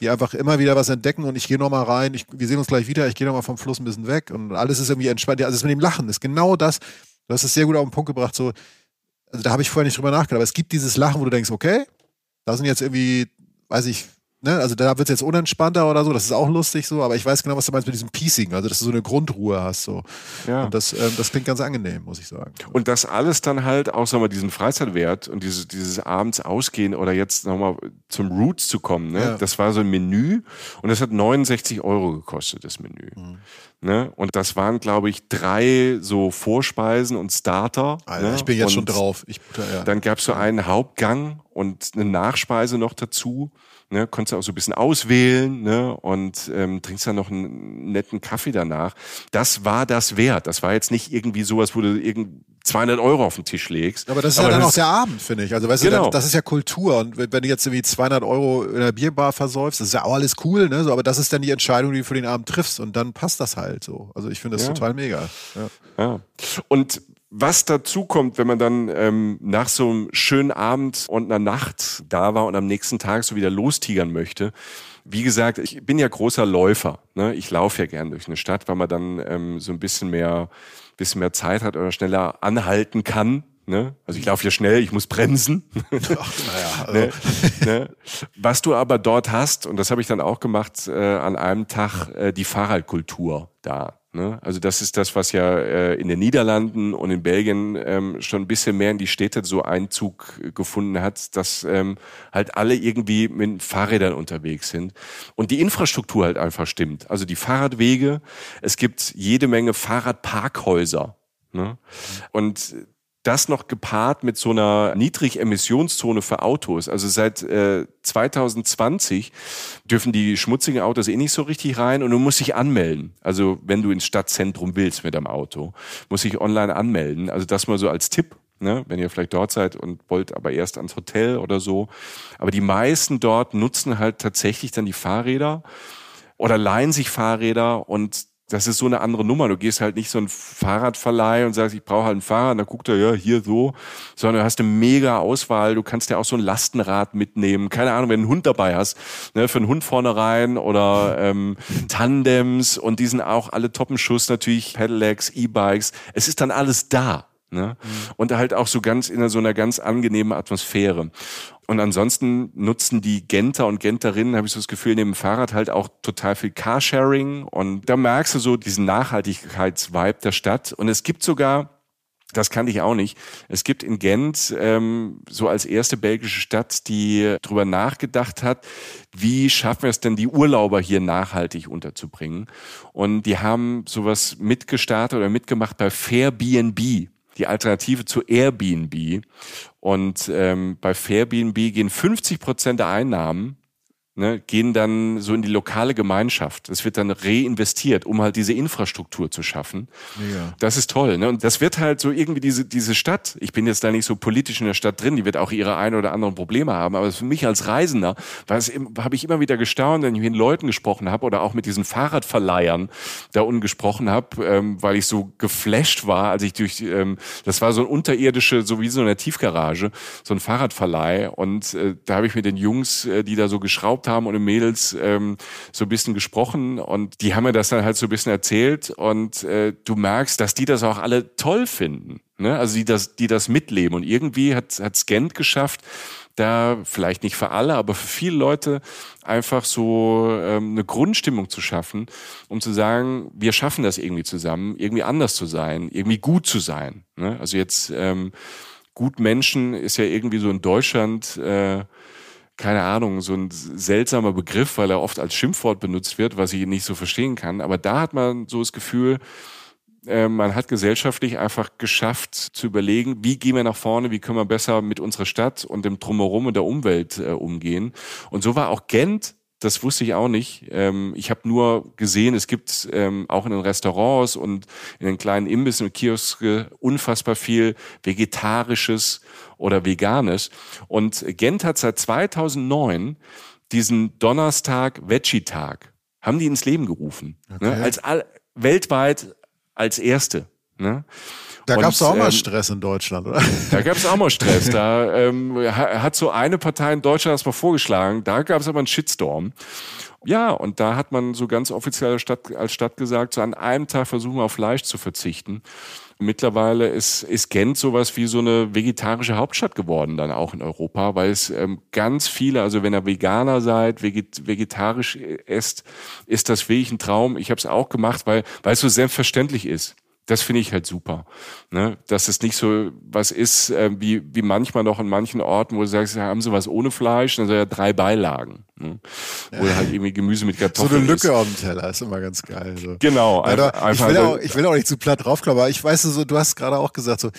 die einfach immer wieder was entdecken und ich gehe nochmal rein, ich, wir sehen uns gleich wieder, ich gehe nochmal vom Fluss ein bisschen weg und alles ist irgendwie entspannt. Also das mit dem Lachen ist genau das, du hast es sehr gut auf den Punkt gebracht, so, also da habe ich vorher nicht drüber nachgedacht, aber es gibt dieses Lachen, wo du denkst, okay, da sind jetzt irgendwie, weiß ich, Ne? Also da wird es jetzt unentspannter oder so, das ist auch lustig so, aber ich weiß genau, was du meinst mit diesem Piecing, also dass du so eine Grundruhe hast. So. Ja. Und das, ähm, das klingt ganz angenehm, muss ich sagen. Und das alles dann halt auch, sagen wir, diesen Freizeitwert und dieses, dieses abends ausgehen oder jetzt nochmal zum Roots zu kommen, ne? Ja. das war so ein Menü und das hat 69 Euro gekostet, das Menü. Mhm. Ne? Und das waren, glaube ich, drei so Vorspeisen und Starter. Alter, ne? Ich bin jetzt und schon drauf. Ich, ja. Dann gab es so einen Hauptgang und eine Nachspeise noch dazu ne, konntest du auch so ein bisschen auswählen ne, und ähm, trinkst dann noch einen netten Kaffee danach. Das war das wert. Das war jetzt nicht irgendwie sowas, wo du irgend 200 Euro auf den Tisch legst. Aber das ist Aber ja dann auch der Abend, finde ich. Also weißt genau. du, das ist ja Kultur. Und wenn du jetzt irgendwie 200 Euro in der Bierbar versäufst, das ist ja auch alles cool, ne? So, aber das ist dann die Entscheidung, die du für den Abend triffst. Und dann passt das halt so. Also ich finde das ja. total mega. Ja. ja. Und was dazu kommt, wenn man dann ähm, nach so einem schönen Abend und einer Nacht da war und am nächsten Tag so wieder lostigern möchte. Wie gesagt, ich bin ja großer Läufer. Ne? Ich laufe ja gern durch eine Stadt, weil man dann ähm, so ein bisschen mehr, bisschen mehr Zeit hat oder schneller anhalten kann. Ne? Also ich laufe ja schnell, ich muss bremsen. Ach, naja, also. ne? Ne? Was du aber dort hast, und das habe ich dann auch gemacht, äh, an einem Tag äh, die Fahrradkultur da. Ne? Also das ist das, was ja äh, in den Niederlanden und in Belgien ähm, schon ein bisschen mehr in die Städte so Einzug gefunden hat, dass ähm, halt alle irgendwie mit Fahrrädern unterwegs sind und die Infrastruktur halt einfach stimmt. Also die Fahrradwege, es gibt jede Menge Fahrradparkhäuser. Ne? Und das noch gepaart mit so einer Niedrigemissionszone für Autos. Also seit äh, 2020 dürfen die schmutzigen Autos eh nicht so richtig rein und du musst dich anmelden. Also wenn du ins Stadtzentrum willst mit deinem Auto, muss ich online anmelden. Also das mal so als Tipp. Ne, wenn ihr vielleicht dort seid und wollt aber erst ans Hotel oder so. Aber die meisten dort nutzen halt tatsächlich dann die Fahrräder oder leihen sich Fahrräder und das ist so eine andere Nummer. Du gehst halt nicht so ein Fahrradverleih und sagst, ich brauche halt ein Fahrrad, und dann guckt er, ja, hier so, sondern du hast eine mega Auswahl. Du kannst ja auch so ein Lastenrad mitnehmen. Keine Ahnung, wenn du einen Hund dabei hast, ne, für einen Hund vorne rein oder ähm, Tandems und die sind auch alle Toppenschuss natürlich, Pedelecs, E-Bikes. Es ist dann alles da. Ne? Mhm. Und halt auch so ganz in so einer ganz angenehmen Atmosphäre. Und ansonsten nutzen die Genter und Genterinnen, habe ich so das Gefühl, neben dem Fahrrad halt auch total viel Carsharing. Und da merkst du so diesen Nachhaltigkeitsvibe der Stadt. Und es gibt sogar das kannte ich auch nicht. Es gibt in Gent ähm, so als erste belgische Stadt, die darüber nachgedacht hat, wie schaffen wir es denn, die Urlauber hier nachhaltig unterzubringen. Und die haben sowas mitgestartet oder mitgemacht bei Fairbnb die Alternative zu Airbnb. Und ähm, bei Fairbnb gehen 50 Prozent der Einnahmen ne, gehen dann so in die lokale Gemeinschaft. Es wird dann reinvestiert, um halt diese Infrastruktur zu schaffen. Mega. Das ist toll. Ne? Und das wird halt so irgendwie diese, diese Stadt, ich bin jetzt da nicht so politisch in der Stadt drin, die wird auch ihre ein oder anderen Probleme haben, aber für mich als Reisender habe ich immer wieder gestaunt, wenn ich mit Leuten gesprochen habe oder auch mit diesen Fahrradverleihern da unten gesprochen habe, ähm, weil ich so geflasht war, als ich durch, ähm, das war so ein unterirdische, so wie so eine Tiefgarage, so ein Fahrradverleih und äh, da habe ich mit den Jungs, äh, die da so geschraubt haben und die Mädels ähm, so ein bisschen gesprochen und die haben mir das dann halt so ein bisschen erzählt und äh, du merkst, dass die das auch alle toll finden. Ne? Also die das, die das mitleben und irgendwie hat hat Scant geschafft, da vielleicht nicht für alle, aber für viele Leute einfach so ähm, eine Grundstimmung zu schaffen, um zu sagen, wir schaffen das irgendwie zusammen, irgendwie anders zu sein, irgendwie gut zu sein. Ne? Also jetzt ähm, gut Menschen ist ja irgendwie so in Deutschland äh, keine Ahnung, so ein seltsamer Begriff, weil er oft als Schimpfwort benutzt wird, was ich nicht so verstehen kann. Aber da hat man so das Gefühl, äh, man hat gesellschaftlich einfach geschafft zu überlegen, wie gehen wir nach vorne, wie können wir besser mit unserer Stadt und dem Drumherum und der Umwelt äh, umgehen. Und so war auch Gent das wusste ich auch nicht. Ähm, ich habe nur gesehen, es gibt ähm, auch in den Restaurants und in den kleinen Imbissen und Kioske unfassbar viel Vegetarisches oder Veganes. Und Gent hat seit 2009 diesen Donnerstag Veggie-Tag, haben die ins Leben gerufen. Ne? Okay. Ne? Als all, weltweit als erste. Ne? Da gab es auch mal ähm, Stress in Deutschland, oder? Da gab es auch mal Stress. Da ähm, hat so eine Partei in Deutschland das mal vorgeschlagen. Da gab es aber einen Shitstorm. Ja, und da hat man so ganz offiziell als Stadt, als Stadt gesagt, so an einem Tag versuchen wir auf Fleisch zu verzichten. Mittlerweile ist, ist Gent sowas wie so eine vegetarische Hauptstadt geworden dann auch in Europa, weil es ähm, ganz viele, also wenn ihr Veganer seid, veget vegetarisch esst, ist das wirklich ein Traum. Ich habe es auch gemacht, weil, weil es so selbstverständlich ist. Das finde ich halt super. Ne? Dass es nicht so was ist, äh, wie, wie manchmal noch in manchen Orten, wo du sagst, ja, haben sie was ohne Fleisch, dann sind ja drei Beilagen. Ne? Ja. Wo halt irgendwie Gemüse mit Kartoffeln So eine Lücke ist. auf dem Teller ist immer ganz geil. So. Genau. Alter, ich, will auch, ich will auch nicht zu platt draufklappen, aber ich weiß so, du hast gerade auch gesagt, so,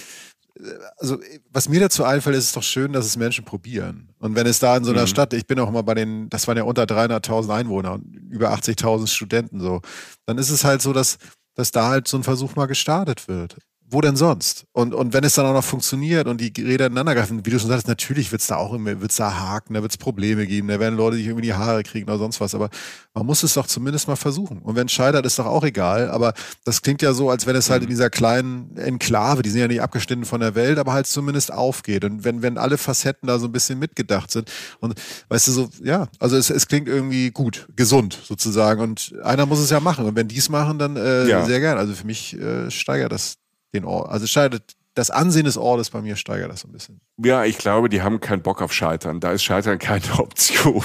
also was mir dazu einfällt, ist es doch schön, dass es Menschen probieren. Und wenn es da in so einer mhm. Stadt, ich bin auch mal bei den, das waren ja unter 300.000 Einwohner und über 80.000 Studenten so, dann ist es halt so, dass dass da halt so ein Versuch mal gestartet wird wo denn sonst? Und, und wenn es dann auch noch funktioniert und die Räder ineinander greifen, wie du schon sagst, natürlich wird es da auch immer, wird es da haken, da wird es Probleme geben, da werden Leute sich irgendwie die Haare kriegen oder sonst was, aber man muss es doch zumindest mal versuchen. Und wenn es scheitert, ist doch auch egal, aber das klingt ja so, als wenn es halt in mhm. dieser kleinen Enklave, die sind ja nicht abgeschnitten von der Welt, aber halt zumindest aufgeht. Und wenn, wenn alle Facetten da so ein bisschen mitgedacht sind und weißt du so, ja, also es, es klingt irgendwie gut, gesund sozusagen und einer muss es ja machen und wenn die es machen, dann äh, ja. sehr gern. Also für mich äh, steigert das den Ort. Also steigert das Ansehen des Ortes bei mir steigert das so ein bisschen. Ja, ich glaube, die haben keinen Bock auf Scheitern. Da ist Scheitern keine Option.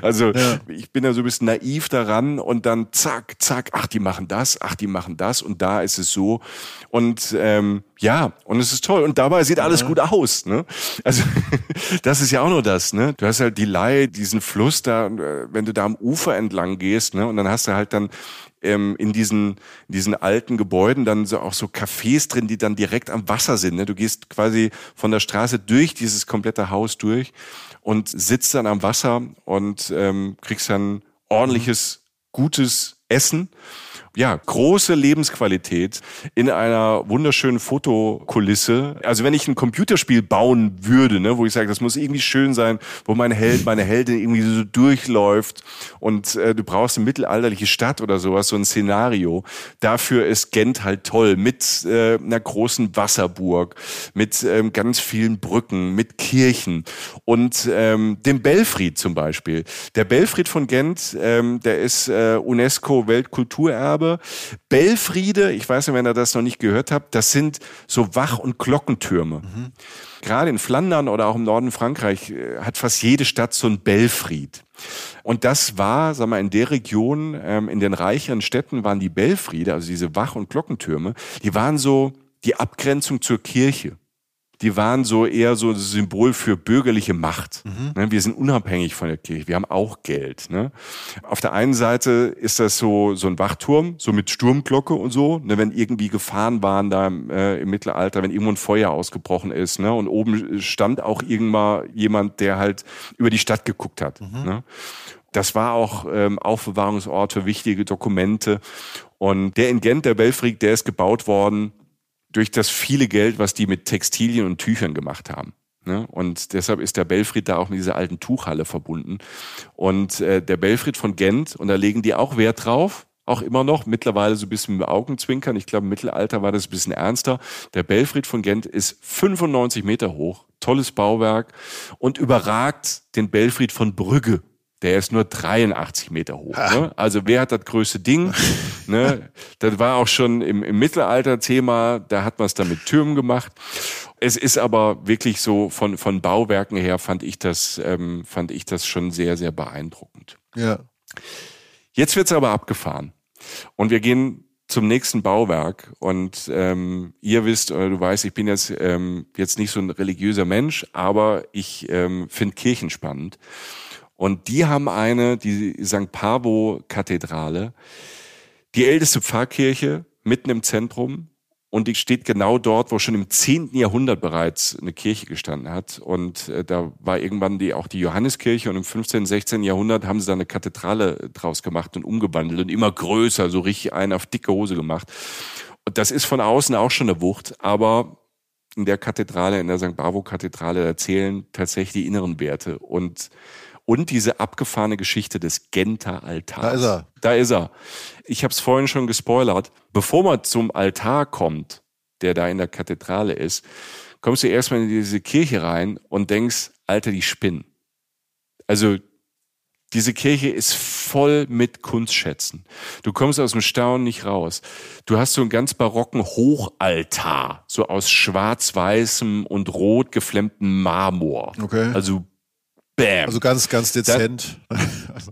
Also ja. ich bin da so ein bisschen naiv daran und dann zack, zack, ach, die machen das, ach, die machen das und da ist es so. Und ähm, ja, und es ist toll. Und dabei sieht alles ja. gut aus. Ne? Also das ist ja auch nur das. Ne? Du hast halt die Leih, diesen Fluss da, äh, wenn du da am Ufer entlang gehst, ne? und dann hast du halt dann ähm, in diesen, in diesen alten Gebäuden dann so auch so Cafés drin, die dann direkt am Wasser sind. Ne? Du gehst quasi von der Straße durch dieses komplette Haus durch und sitzt dann am Wasser und ähm, kriegst dann ordentliches, gutes Essen ja, große Lebensqualität in einer wunderschönen Fotokulisse. Also wenn ich ein Computerspiel bauen würde, ne, wo ich sage, das muss irgendwie schön sein, wo mein Held, meine Heldin irgendwie so durchläuft und äh, du brauchst eine mittelalterliche Stadt oder sowas, so ein Szenario. Dafür ist Gent halt toll mit äh, einer großen Wasserburg, mit ähm, ganz vielen Brücken, mit Kirchen und ähm, dem Belfried zum Beispiel. Der Belfried von Gent, ähm, der ist äh, UNESCO Weltkulturerbe habe. Belfriede, ich weiß nicht, wenn ihr das noch nicht gehört habt, das sind so Wach- und Glockentürme. Mhm. Gerade in Flandern oder auch im Norden Frankreich äh, hat fast jede Stadt so ein Belfried. Und das war, sag mal, in der Region, ähm, in den reicheren Städten waren die Belfriede, also diese Wach- und Glockentürme, die waren so die Abgrenzung zur Kirche die waren so eher so ein Symbol für bürgerliche Macht. Mhm. Ne, wir sind unabhängig von der Kirche, wir haben auch Geld. Ne? Auf der einen Seite ist das so, so ein Wachturm, so mit Sturmglocke und so, ne, wenn irgendwie Gefahren waren da äh, im Mittelalter, wenn irgendwo ein Feuer ausgebrochen ist. Ne? Und oben stand auch irgendwann jemand, der halt über die Stadt geguckt hat. Mhm. Ne? Das war auch ähm, Aufbewahrungsort für wichtige Dokumente. Und der in Gent, der Belfried, der ist gebaut worden durch das viele Geld, was die mit Textilien und Tüchern gemacht haben. Ne? Und deshalb ist der Belfried da auch mit dieser alten Tuchhalle verbunden. Und äh, der Belfried von Gent, und da legen die auch Wert drauf, auch immer noch, mittlerweile so ein bisschen mit Augenzwinkern. Ich glaube, im Mittelalter war das ein bisschen ernster. Der Belfried von Gent ist 95 Meter hoch, tolles Bauwerk und überragt den Belfried von Brügge der ist nur 83 Meter hoch. Ne? Also wer hat das größte Ding? ne? Das war auch schon im, im Mittelalter Thema, da hat man es dann mit Türmen gemacht. Es ist aber wirklich so von, von Bauwerken her fand ich das, ähm, fand ich das schon sehr, sehr beeindruckend. Ja. Jetzt wird's aber abgefahren. Und wir gehen zum nächsten Bauwerk. Und ähm, ihr wisst oder du weißt, ich bin jetzt, ähm, jetzt nicht so ein religiöser Mensch, aber ich ähm, finde Kirchen spannend. Und die haben eine, die St. Pavo-Kathedrale, die älteste Pfarrkirche mitten im Zentrum. Und die steht genau dort, wo schon im 10. Jahrhundert bereits eine Kirche gestanden hat. Und äh, da war irgendwann die, auch die Johanneskirche und im 15., 16. Jahrhundert haben sie da eine Kathedrale draus gemacht und umgewandelt und immer größer, so richtig einen auf dicke Hose gemacht. Und das ist von außen auch schon eine Wucht, aber in der Kathedrale, in der St. Bavo-Kathedrale, erzählen tatsächlich die inneren Werte. Und und diese abgefahrene Geschichte des Genter Altars. Da ist er. Da ist er. Ich habe es vorhin schon gespoilert. Bevor man zum Altar kommt, der da in der Kathedrale ist, kommst du erstmal in diese Kirche rein und denkst, Alter, die spinnen. Also diese Kirche ist voll mit Kunstschätzen. Du kommst aus dem Staunen nicht raus. Du hast so einen ganz barocken Hochaltar, so aus schwarz-weißem und rot geflemmtem Marmor. Okay. Also Bam. Also ganz, ganz dezent. Das,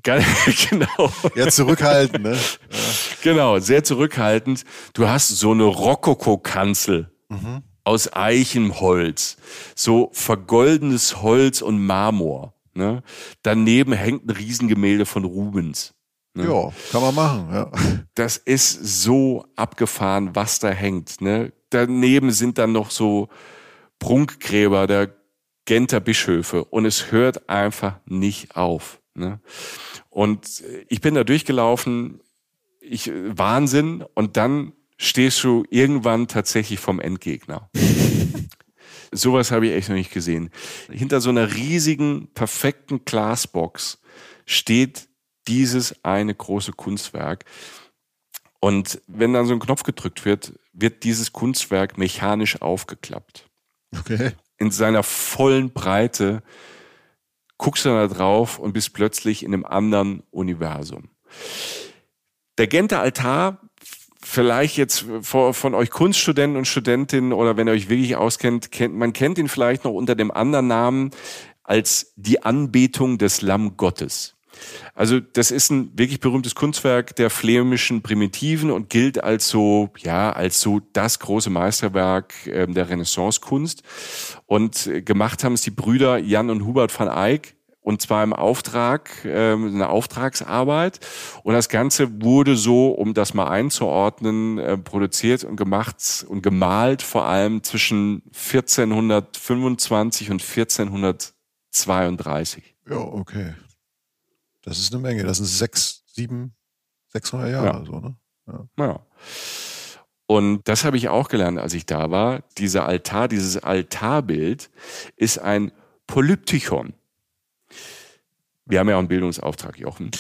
genau. Ja, zurückhaltend, ne? Ja. Genau, sehr zurückhaltend. Du hast so eine Rokoko-Kanzel mhm. aus Eichenholz, so vergoldenes Holz und Marmor. Ne? Daneben hängt ein Riesengemälde von Rubens. Ne? Ja, kann man machen. Ja. Das ist so abgefahren, was da hängt. Ne? Daneben sind dann noch so Prunkgräber der Genter Bischöfe und es hört einfach nicht auf. Ne? Und ich bin da durchgelaufen, ich Wahnsinn und dann stehst du irgendwann tatsächlich vom Endgegner. Sowas habe ich echt noch nicht gesehen. Hinter so einer riesigen, perfekten Glasbox steht dieses eine große Kunstwerk. Und wenn dann so ein Knopf gedrückt wird, wird dieses Kunstwerk mechanisch aufgeklappt. Okay in seiner vollen Breite, guckst du da drauf und bist plötzlich in einem anderen Universum. Der Genter Altar, vielleicht jetzt von euch Kunststudenten und Studentinnen oder wenn ihr euch wirklich auskennt, kennt, man kennt ihn vielleicht noch unter dem anderen Namen als die Anbetung des Lamm Gottes. Also das ist ein wirklich berühmtes Kunstwerk der flämischen Primitiven und gilt als so, ja, als so das große Meisterwerk äh, der Renaissance-Kunst. Und äh, gemacht haben es die Brüder Jan und Hubert van Eyck und zwar im Auftrag, ähm, eine Auftragsarbeit. Und das Ganze wurde so, um das mal einzuordnen, äh, produziert und gemacht und gemalt, vor allem zwischen 1425 und 1432. Ja, okay. Das ist eine Menge. Das sind sechs, sieben, 600 Jahre ja. so, ne? Ja. ja. Und das habe ich auch gelernt, als ich da war. Dieser Altar, dieses Altarbild ist ein Polyptychon. Wir haben ja auch einen Bildungsauftrag, Jochen.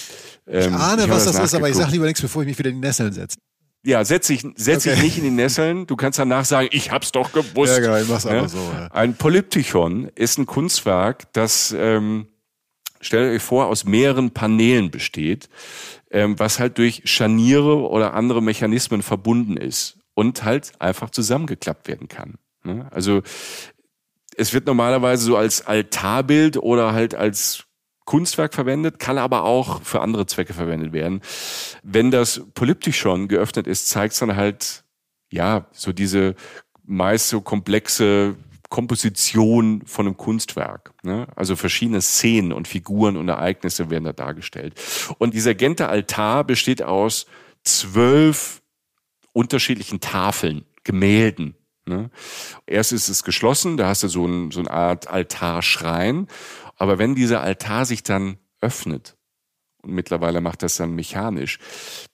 Ähm, ich ahne, ich was das, das ist, aber ich sage lieber nichts, bevor ich mich wieder in die Nesseln setze. Ja, setz dich, setz okay. dich nicht in die Nesseln. Du kannst danach sagen, ich hab's doch gewusst. Ja, genau, ich mach's einfach ja? so. Ja. Ein Polyptychon ist ein Kunstwerk, das, ähm, stellt euch vor, aus mehreren Paneelen besteht, ähm, was halt durch Scharniere oder andere Mechanismen verbunden ist und halt einfach zusammengeklappt werden kann. Ne? Also es wird normalerweise so als Altarbild oder halt als Kunstwerk verwendet, kann aber auch für andere Zwecke verwendet werden. Wenn das Polyptychon geöffnet ist, zeigt es dann halt, ja, so diese meist so komplexe Komposition von einem Kunstwerk. Ne? Also verschiedene Szenen und Figuren und Ereignisse werden da dargestellt. Und dieser Genter Altar besteht aus zwölf unterschiedlichen Tafeln, Gemälden. Ne? Erst ist es geschlossen, da hast du so, ein, so eine Art Altarschrein. Aber wenn dieser Altar sich dann öffnet, und mittlerweile macht das dann mechanisch,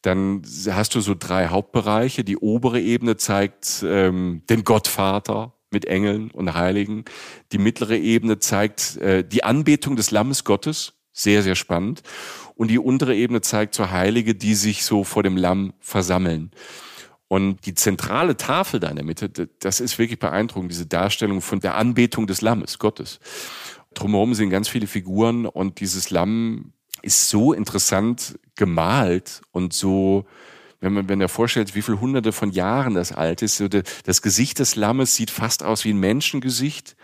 dann hast du so drei Hauptbereiche. Die obere Ebene zeigt ähm, den Gottvater mit Engeln und Heiligen. Die mittlere Ebene zeigt äh, die Anbetung des Lammes Gottes. Sehr, sehr spannend. Und die untere Ebene zeigt so Heilige, die sich so vor dem Lamm versammeln. Und die zentrale Tafel da in der Mitte, das ist wirklich beeindruckend, diese Darstellung von der Anbetung des Lammes, Gottes. Drumherum sind ganz viele Figuren und dieses Lamm ist so interessant gemalt und so, wenn man, wenn er vorstellt, wie viele hunderte von Jahren das alt ist, so das Gesicht des Lammes sieht fast aus wie ein Menschengesicht.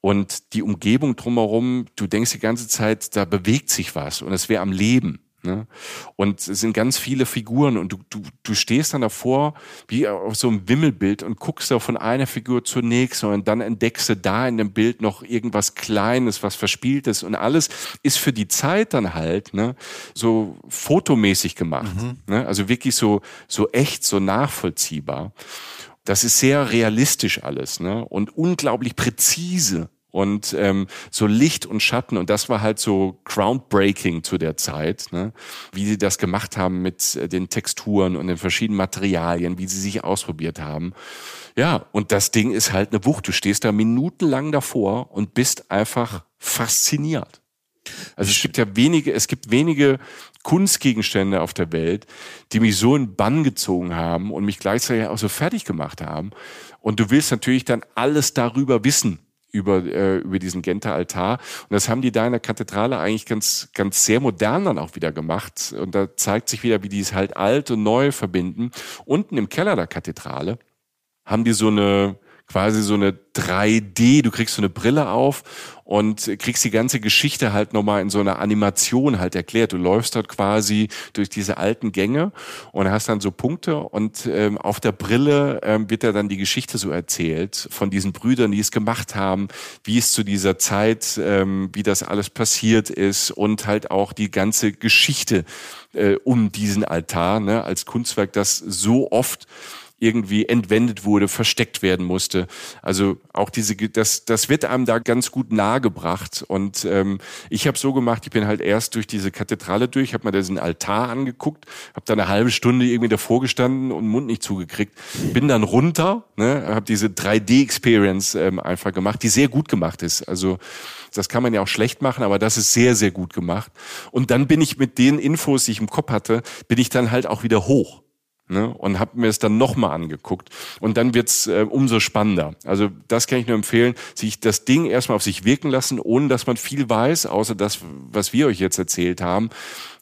Und die Umgebung drumherum, du denkst die ganze Zeit, da bewegt sich was und es wäre am Leben. Ne? Und es sind ganz viele Figuren und du, du, du stehst dann davor wie auf so einem Wimmelbild und guckst da von einer Figur zur nächsten und dann entdeckst du da in dem Bild noch irgendwas Kleines, was Verspieltes und alles ist für die Zeit dann halt ne, so fotomäßig gemacht. Mhm. Ne? Also wirklich so, so echt, so nachvollziehbar. Das ist sehr realistisch alles ne? und unglaublich präzise und ähm, so Licht und Schatten und das war halt so groundbreaking zu der Zeit, ne? wie sie das gemacht haben mit äh, den Texturen und den verschiedenen Materialien, wie sie sich ausprobiert haben. Ja, und das Ding ist halt eine Wucht. Du stehst da minutenlang davor und bist einfach fasziniert. Also es gibt ja wenige, es gibt wenige Kunstgegenstände auf der Welt, die mich so in Bann gezogen haben und mich gleichzeitig auch so fertig gemacht haben. Und du willst natürlich dann alles darüber wissen über, äh, über diesen Genter Altar. Und das haben die da in der Kathedrale eigentlich ganz, ganz sehr modern dann auch wieder gemacht. Und da zeigt sich wieder, wie die es halt alt und neu verbinden. Unten im Keller der Kathedrale haben die so eine, quasi so eine 3D, du kriegst so eine Brille auf und kriegst die ganze Geschichte halt nochmal in so einer Animation halt erklärt. Du läufst dort quasi durch diese alten Gänge und hast dann so Punkte und ähm, auf der Brille ähm, wird ja dann die Geschichte so erzählt von diesen Brüdern, die es gemacht haben, wie es zu dieser Zeit, ähm, wie das alles passiert ist und halt auch die ganze Geschichte äh, um diesen Altar ne, als Kunstwerk, das so oft irgendwie entwendet wurde, versteckt werden musste. Also auch diese, das, das wird einem da ganz gut nahegebracht. Und ähm, ich habe so gemacht, ich bin halt erst durch diese Kathedrale durch, habe mir diesen Altar angeguckt, habe da eine halbe Stunde irgendwie davor gestanden und den Mund nicht zugekriegt, bin dann runter, ne, habe diese 3D-Experience ähm, einfach gemacht, die sehr gut gemacht ist. Also das kann man ja auch schlecht machen, aber das ist sehr, sehr gut gemacht. Und dann bin ich mit den Infos, die ich im Kopf hatte, bin ich dann halt auch wieder hoch ne? und habe mir es dann nochmal angeguckt. Und dann wird's äh, umso spannender. Also das kann ich nur empfehlen, sich das Ding erstmal auf sich wirken lassen, ohne dass man viel weiß, außer das, was wir euch jetzt erzählt haben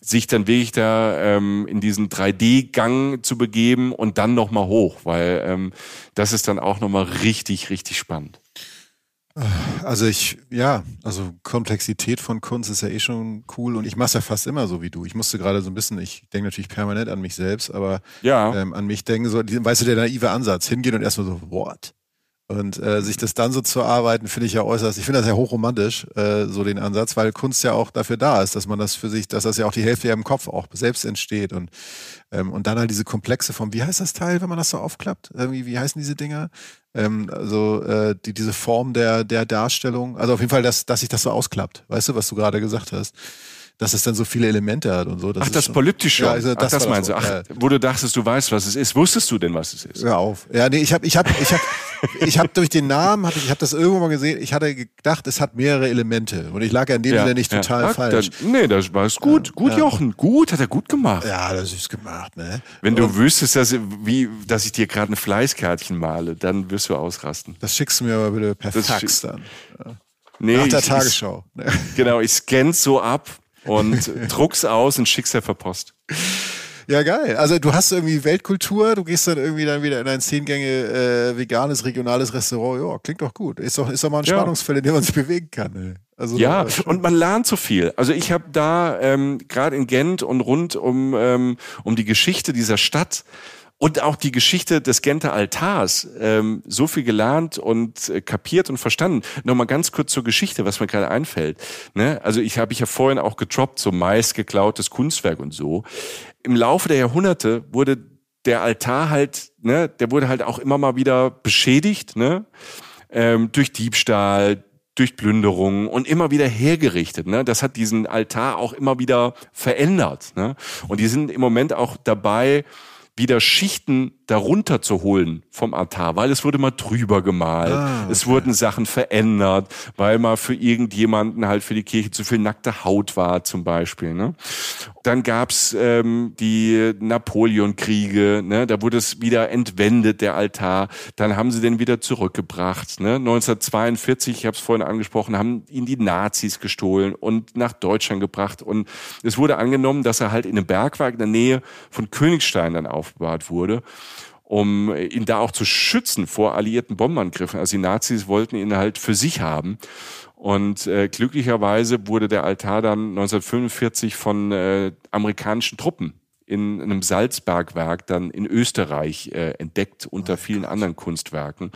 sich dann wirklich da ähm, in diesen 3D-Gang zu begeben und dann nochmal hoch, weil ähm, das ist dann auch nochmal richtig, richtig spannend. Also ich, ja, also Komplexität von Kunst ist ja eh schon cool und ich mache es ja fast immer so wie du. Ich musste gerade so ein bisschen, ich denke natürlich permanent an mich selbst, aber ja. ähm, an mich denken so, weißt du, der naive Ansatz, hingehen und erstmal so, what? Und äh, sich das dann so zu arbeiten, finde ich ja äußerst, ich finde das ja hochromantisch, äh, so den Ansatz, weil Kunst ja auch dafür da ist, dass man das für sich, dass das ja auch die Hälfte ja im Kopf auch selbst entsteht und, ähm, und dann halt diese Komplexe vom, wie heißt das Teil, wenn man das so aufklappt? Irgendwie, wie heißen diese Dinger? Ähm, also äh, die, diese Form der, der Darstellung, also auf jeden Fall, dass, dass sich das so ausklappt, weißt du, was du gerade gesagt hast dass es dann so viele Elemente hat und so. Das Ach, das Polyptische. Ja, also das, Ach, das meinst du. Ach, ja. wo du dachtest, du weißt, was es ist. Wusstest du denn, was es ist? Hör auf. Ja, nee, ich habe ich hab, ich hab, ich hab durch den Namen, hab ich, ich habe das irgendwo mal gesehen, ich hatte gedacht, es hat mehrere Elemente. Und ich lag ja in dem ja, Sinne nicht total ja. falsch. Dann, nee, das war es gut. gut, Jochen. Gut, hat er gut gemacht. Ja, das ist gemacht, ne? Wenn du und, wüsstest, dass, wie, dass ich dir gerade ein Fleißkärtchen male, dann wirst du ausrasten. Das schickst du mir aber bitte per Fax dann. Nee, Nach der ich, Tagesschau. Ich, genau, ich scanne so ab und druck's aus und schick's ja per Post. Ja, geil. Also du hast irgendwie Weltkultur, du gehst dann irgendwie dann wieder in ein Zehngänge äh, veganes, regionales Restaurant. Ja, klingt doch gut. Ist doch, ist doch mal ein ja. Spannungsfeld, in dem man sich bewegen kann. Ey. Also, ja, und man lernt so viel. Also ich habe da ähm, gerade in Gent und rund um, ähm, um die Geschichte dieser Stadt und auch die Geschichte des Genter Altars ähm, so viel gelernt und äh, kapiert und verstanden. Nochmal ganz kurz zur Geschichte, was mir gerade einfällt. Ne? Also ich habe ich ja vorhin auch getroppt, so meist geklautes Kunstwerk und so. Im Laufe der Jahrhunderte wurde der Altar halt, ne, der wurde halt auch immer mal wieder beschädigt, ne, ähm, durch Diebstahl, durch Plünderungen und immer wieder hergerichtet. Ne? Das hat diesen Altar auch immer wieder verändert. Ne? Und die sind im Moment auch dabei, wieder Schichten darunter zu holen vom Altar, weil es wurde mal drüber gemalt, ah, okay. es wurden Sachen verändert, weil mal für irgendjemanden halt für die Kirche zu viel nackte Haut war zum Beispiel. Ne? Dann gab's ähm, die Napoleonkriege, ne? da wurde es wieder entwendet, der Altar. Dann haben sie den wieder zurückgebracht. Ne? 1942, ich habe es vorhin angesprochen, haben ihn die Nazis gestohlen und nach Deutschland gebracht. Und es wurde angenommen, dass er halt in einem Bergwerk in der Nähe von Königstein dann aufbewahrt wurde um ihn da auch zu schützen vor alliierten Bombenangriffen. Also die Nazis wollten ihn halt für sich haben. Und äh, glücklicherweise wurde der Altar dann 1945 von äh, amerikanischen Truppen in einem Salzbergwerk dann in Österreich äh, entdeckt unter oh vielen Gott. anderen Kunstwerken.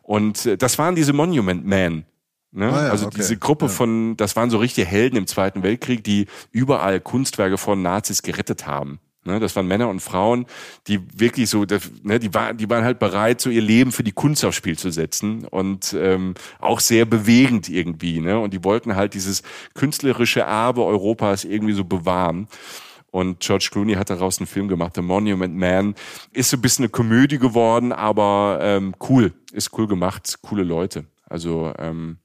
Und äh, das waren diese Monument Men. Ne? Ah ja, also okay. diese Gruppe ja. von, das waren so richtige Helden im Zweiten Weltkrieg, die überall Kunstwerke von Nazis gerettet haben. Ne, das waren Männer und Frauen, die wirklich so, ne, die, waren, die waren halt bereit, so ihr Leben für die Kunst aufs Spiel zu setzen und ähm, auch sehr bewegend irgendwie. Ne? Und die wollten halt dieses künstlerische Erbe Europas irgendwie so bewahren. Und George Clooney hat daraus einen Film gemacht, The Monument Man. Ist so ein bisschen eine Komödie geworden, aber ähm, cool, ist cool gemacht, coole Leute. Also ähm,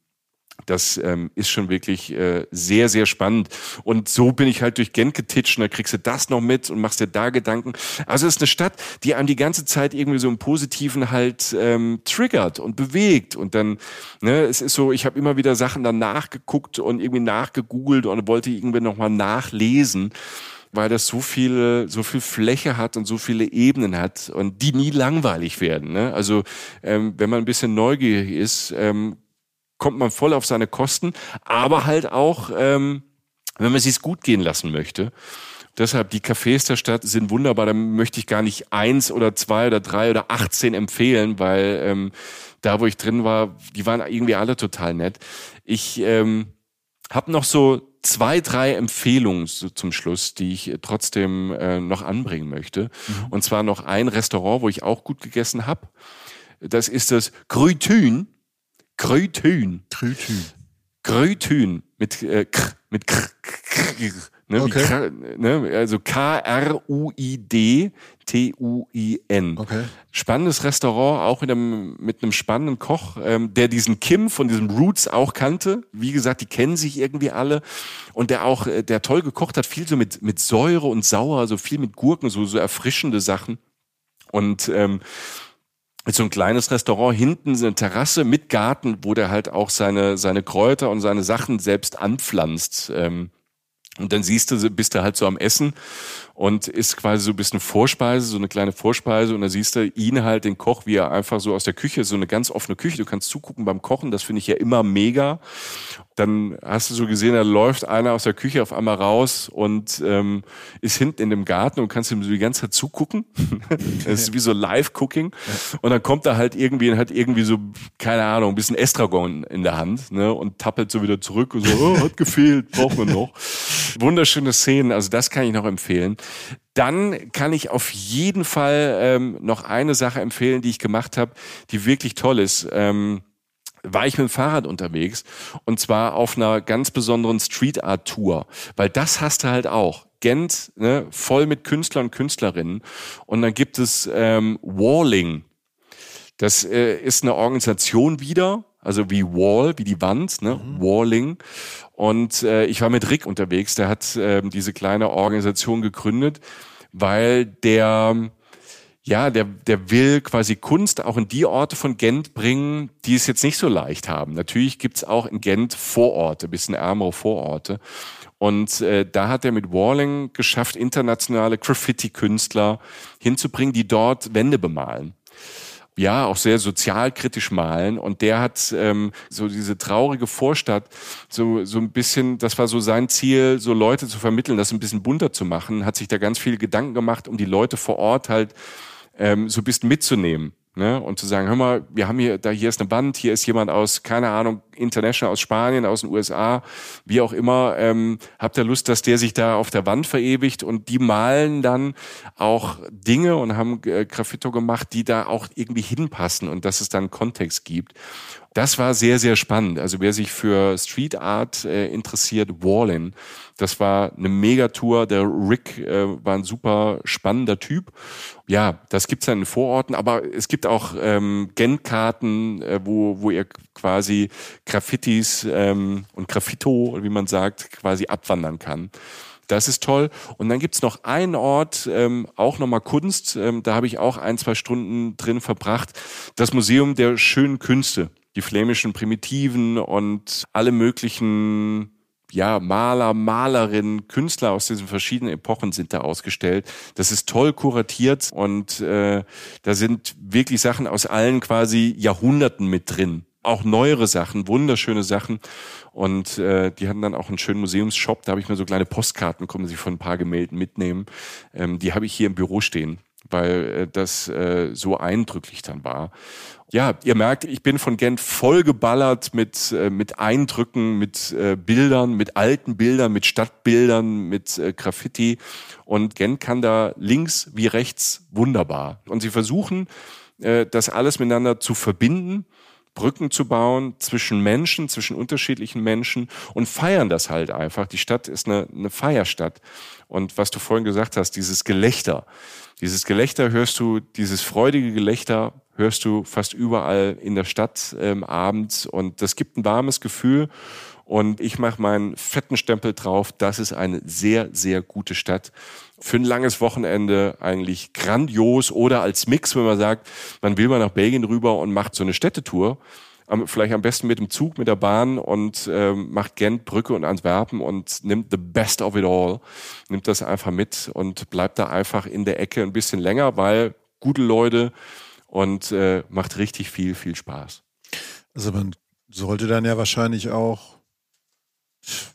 das ähm, ist schon wirklich äh, sehr, sehr spannend. Und so bin ich halt durch Gent getitscht und da kriegst du das noch mit und machst dir da Gedanken. Also es ist eine Stadt, die einem die ganze Zeit irgendwie so im Positiven halt ähm, triggert und bewegt. Und dann, ne, es ist so, ich habe immer wieder Sachen dann nachgeguckt und irgendwie nachgegoogelt und wollte irgendwie nochmal nachlesen weil das so viel, so viel Fläche hat und so viele Ebenen hat und die nie langweilig werden. Ne? Also ähm, wenn man ein bisschen neugierig ist, ähm, kommt man voll auf seine Kosten, aber halt auch, ähm, wenn man sich's gut gehen lassen möchte. Deshalb, die Cafés der Stadt sind wunderbar. Da möchte ich gar nicht eins oder zwei oder drei oder 18 empfehlen, weil ähm, da, wo ich drin war, die waren irgendwie alle total nett. Ich ähm, habe noch so zwei, drei Empfehlungen so zum Schluss, die ich trotzdem äh, noch anbringen möchte. Mhm. Und zwar noch ein Restaurant, wo ich auch gut gegessen habe. Das ist das Grütün Grütün. Grütün. Grütün mit äh, K, mit K, K, ne, okay. K, ne, also K-R-U-I-D T-U-I-N. Okay. Spannendes Restaurant, auch mit einem, mit einem spannenden Koch, ähm, der diesen Kim von diesem Roots auch kannte. Wie gesagt, die kennen sich irgendwie alle. Und der auch, äh, der toll gekocht hat, viel so mit, mit Säure und Sauer, so viel mit Gurken, so, so erfrischende Sachen. Und ähm, so ein kleines Restaurant, hinten so eine Terrasse mit Garten, wo der halt auch seine, seine Kräuter und seine Sachen selbst anpflanzt. Ähm, und dann siehst du, bist du halt so am Essen und ist quasi so ein bisschen Vorspeise, so eine kleine Vorspeise und da siehst du ihn halt, den Koch, wie er einfach so aus der Küche, so eine ganz offene Küche, du kannst zugucken beim Kochen, das finde ich ja immer mega dann hast du so gesehen, da läuft einer aus der Küche auf einmal raus und ähm, ist hinten in dem Garten und kannst ihm so die ganze Zeit zugucken. das ist wie so Live-Cooking. Und dann kommt er halt irgendwie und hat irgendwie so, keine Ahnung, ein bisschen Estragon in der Hand ne? und tappelt so wieder zurück und so, oh, hat gefehlt, braucht man noch. Wunderschöne Szenen, also das kann ich noch empfehlen. Dann kann ich auf jeden Fall ähm, noch eine Sache empfehlen, die ich gemacht habe, die wirklich toll ist. Ähm, war ich mit dem Fahrrad unterwegs und zwar auf einer ganz besonderen Street Art Tour, weil das hast du halt auch. Gent, ne, voll mit Künstlern und Künstlerinnen und dann gibt es ähm, Walling. Das äh, ist eine Organisation wieder, also wie Wall, wie die Wand, ne? Mhm. Walling. Und äh, ich war mit Rick unterwegs, der hat äh, diese kleine Organisation gegründet, weil der ja, der, der will quasi Kunst auch in die Orte von Gent bringen, die es jetzt nicht so leicht haben. Natürlich gibt's auch in Gent Vororte, bisschen ärmere Vororte. Und äh, da hat er mit Walling geschafft, internationale Graffiti-Künstler hinzubringen, die dort Wände bemalen ja auch sehr sozialkritisch malen und der hat ähm, so diese traurige Vorstadt so so ein bisschen das war so sein Ziel so Leute zu vermitteln das ein bisschen bunter zu machen hat sich da ganz viele Gedanken gemacht um die Leute vor Ort halt ähm, so ein bisschen mitzunehmen. Ne? Und zu sagen, hör mal, wir haben hier, da hier ist eine Wand, hier ist jemand aus, keine Ahnung, International aus Spanien, aus den USA, wie auch immer, ähm, habt ihr Lust, dass der sich da auf der Wand verewigt und die malen dann auch Dinge und haben äh, Graffito gemacht, die da auch irgendwie hinpassen und dass es dann Kontext gibt. Das war sehr, sehr spannend. Also wer sich für Street Art äh, interessiert, Wallin, das war eine Megatour. Der Rick äh, war ein super spannender Typ. Ja, das gibt's dann in Vororten, aber es gibt auch ähm, Gen-Karten, äh, wo, wo ihr quasi Graffitis ähm, und Graffito, wie man sagt, quasi abwandern kann. Das ist toll. Und dann gibt's noch einen Ort, ähm, auch nochmal Kunst. Ähm, da habe ich auch ein, zwei Stunden drin verbracht. Das Museum der schönen Künste die flämischen Primitiven und alle möglichen ja, Maler, Malerinnen, Künstler aus diesen verschiedenen Epochen sind da ausgestellt. Das ist toll kuratiert und äh, da sind wirklich Sachen aus allen quasi Jahrhunderten mit drin. Auch neuere Sachen, wunderschöne Sachen. Und äh, die hatten dann auch einen schönen Museumsshop. Da habe ich mir so kleine Postkarten, kommen Sie von ein paar Gemälden mitnehmen. Ähm, die habe ich hier im Büro stehen, weil äh, das äh, so eindrücklich dann war ja, ihr merkt, ich bin von Gent voll geballert mit, äh, mit Eindrücken, mit äh, Bildern, mit alten Bildern, mit Stadtbildern, mit äh, Graffiti. Und Gent kann da links wie rechts wunderbar. Und sie versuchen, äh, das alles miteinander zu verbinden. Brücken zu bauen zwischen Menschen, zwischen unterschiedlichen Menschen und feiern das halt einfach. Die Stadt ist eine, eine Feierstadt. Und was du vorhin gesagt hast, dieses Gelächter. Dieses Gelächter hörst du, dieses freudige Gelächter hörst du fast überall in der Stadt ähm, abends und das gibt ein warmes Gefühl. Und ich mache meinen fetten Stempel drauf. Das ist eine sehr, sehr gute Stadt. Für ein langes Wochenende eigentlich grandios oder als Mix, wenn man sagt, man will mal nach Belgien rüber und macht so eine Städtetour. Vielleicht am besten mit dem Zug, mit der Bahn und ähm, macht Gent, Brücke und Antwerpen und nimmt the best of it all. Nimmt das einfach mit und bleibt da einfach in der Ecke ein bisschen länger, weil gute Leute, und äh, macht richtig viel, viel Spaß. Also man sollte dann ja wahrscheinlich auch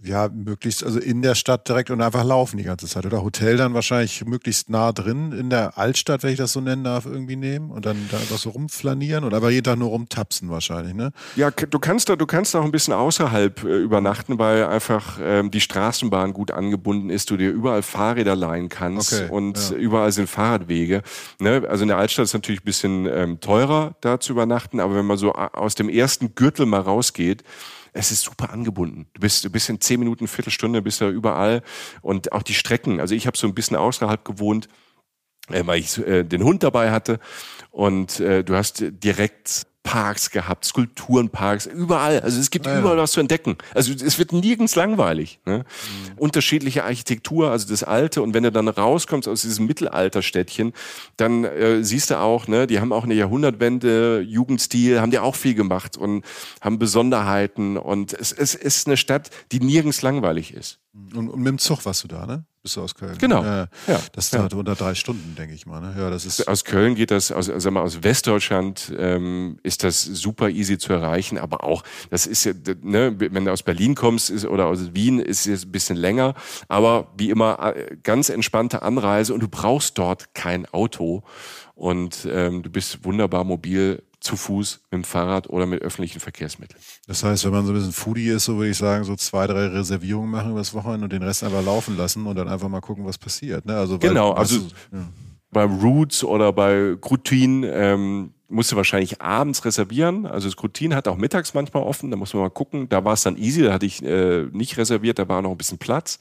ja, möglichst, also in der Stadt direkt und einfach laufen die ganze Zeit. Oder Hotel dann wahrscheinlich möglichst nah drin in der Altstadt, wenn ich das so nennen darf, irgendwie nehmen und dann da einfach so rumflanieren oder aber jeden Tag nur rumtapsen wahrscheinlich, ne? Ja, du kannst da, du kannst auch ein bisschen außerhalb äh, übernachten, weil einfach ähm, die Straßenbahn gut angebunden ist, du dir überall Fahrräder leihen kannst okay, und ja. überall sind Fahrradwege. Ne? Also in der Altstadt ist natürlich ein bisschen ähm, teurer, da zu übernachten, aber wenn man so aus dem ersten Gürtel mal rausgeht, es ist super angebunden. Du bist, du bist in zehn Minuten, Viertelstunde, bist ja überall. Und auch die Strecken. Also ich habe so ein bisschen außerhalb gewohnt, äh, weil ich äh, den Hund dabei hatte. Und äh, du hast direkt Parks gehabt, Skulpturenparks, überall. Also es gibt ja, überall was zu entdecken. Also es wird nirgends langweilig. Ne? Mhm. Unterschiedliche Architektur, also das Alte. Und wenn du dann rauskommst aus diesem Mittelalterstädtchen, dann äh, siehst du auch, ne, die haben auch eine Jahrhundertwende, Jugendstil, haben die auch viel gemacht und haben Besonderheiten. Und es, es ist eine Stadt, die nirgends langweilig ist. Und, und mit dem Zug warst du da, ne? Bist du aus Köln? Genau. Ja, Ja, das ist ja. unter drei Stunden, denke ich mal. Ne? Ja, das ist. Aus Köln geht das, aus, sag mal, aus Westdeutschland ähm, ist das super easy zu erreichen, aber auch, das ist ja, ne, wenn du aus Berlin kommst ist, oder aus Wien, ist es ein bisschen länger, aber wie immer äh, ganz entspannte Anreise und du brauchst dort kein Auto und ähm, du bist wunderbar mobil zu Fuß, mit dem Fahrrad oder mit öffentlichen Verkehrsmitteln. Das heißt, wenn man so ein bisschen Foodie ist, so würde ich sagen, so zwei, drei Reservierungen machen übers Wochenende und den Rest einfach laufen lassen und dann einfach mal gucken, was passiert. Ne? Also, weil- Genau, also- ja. bei Roots oder bei Grutin ähm, musst du wahrscheinlich abends reservieren. Also das Grutin hat auch mittags manchmal offen, da muss man mal gucken. Da war es dann easy, da hatte ich äh, nicht reserviert, da war noch ein bisschen Platz.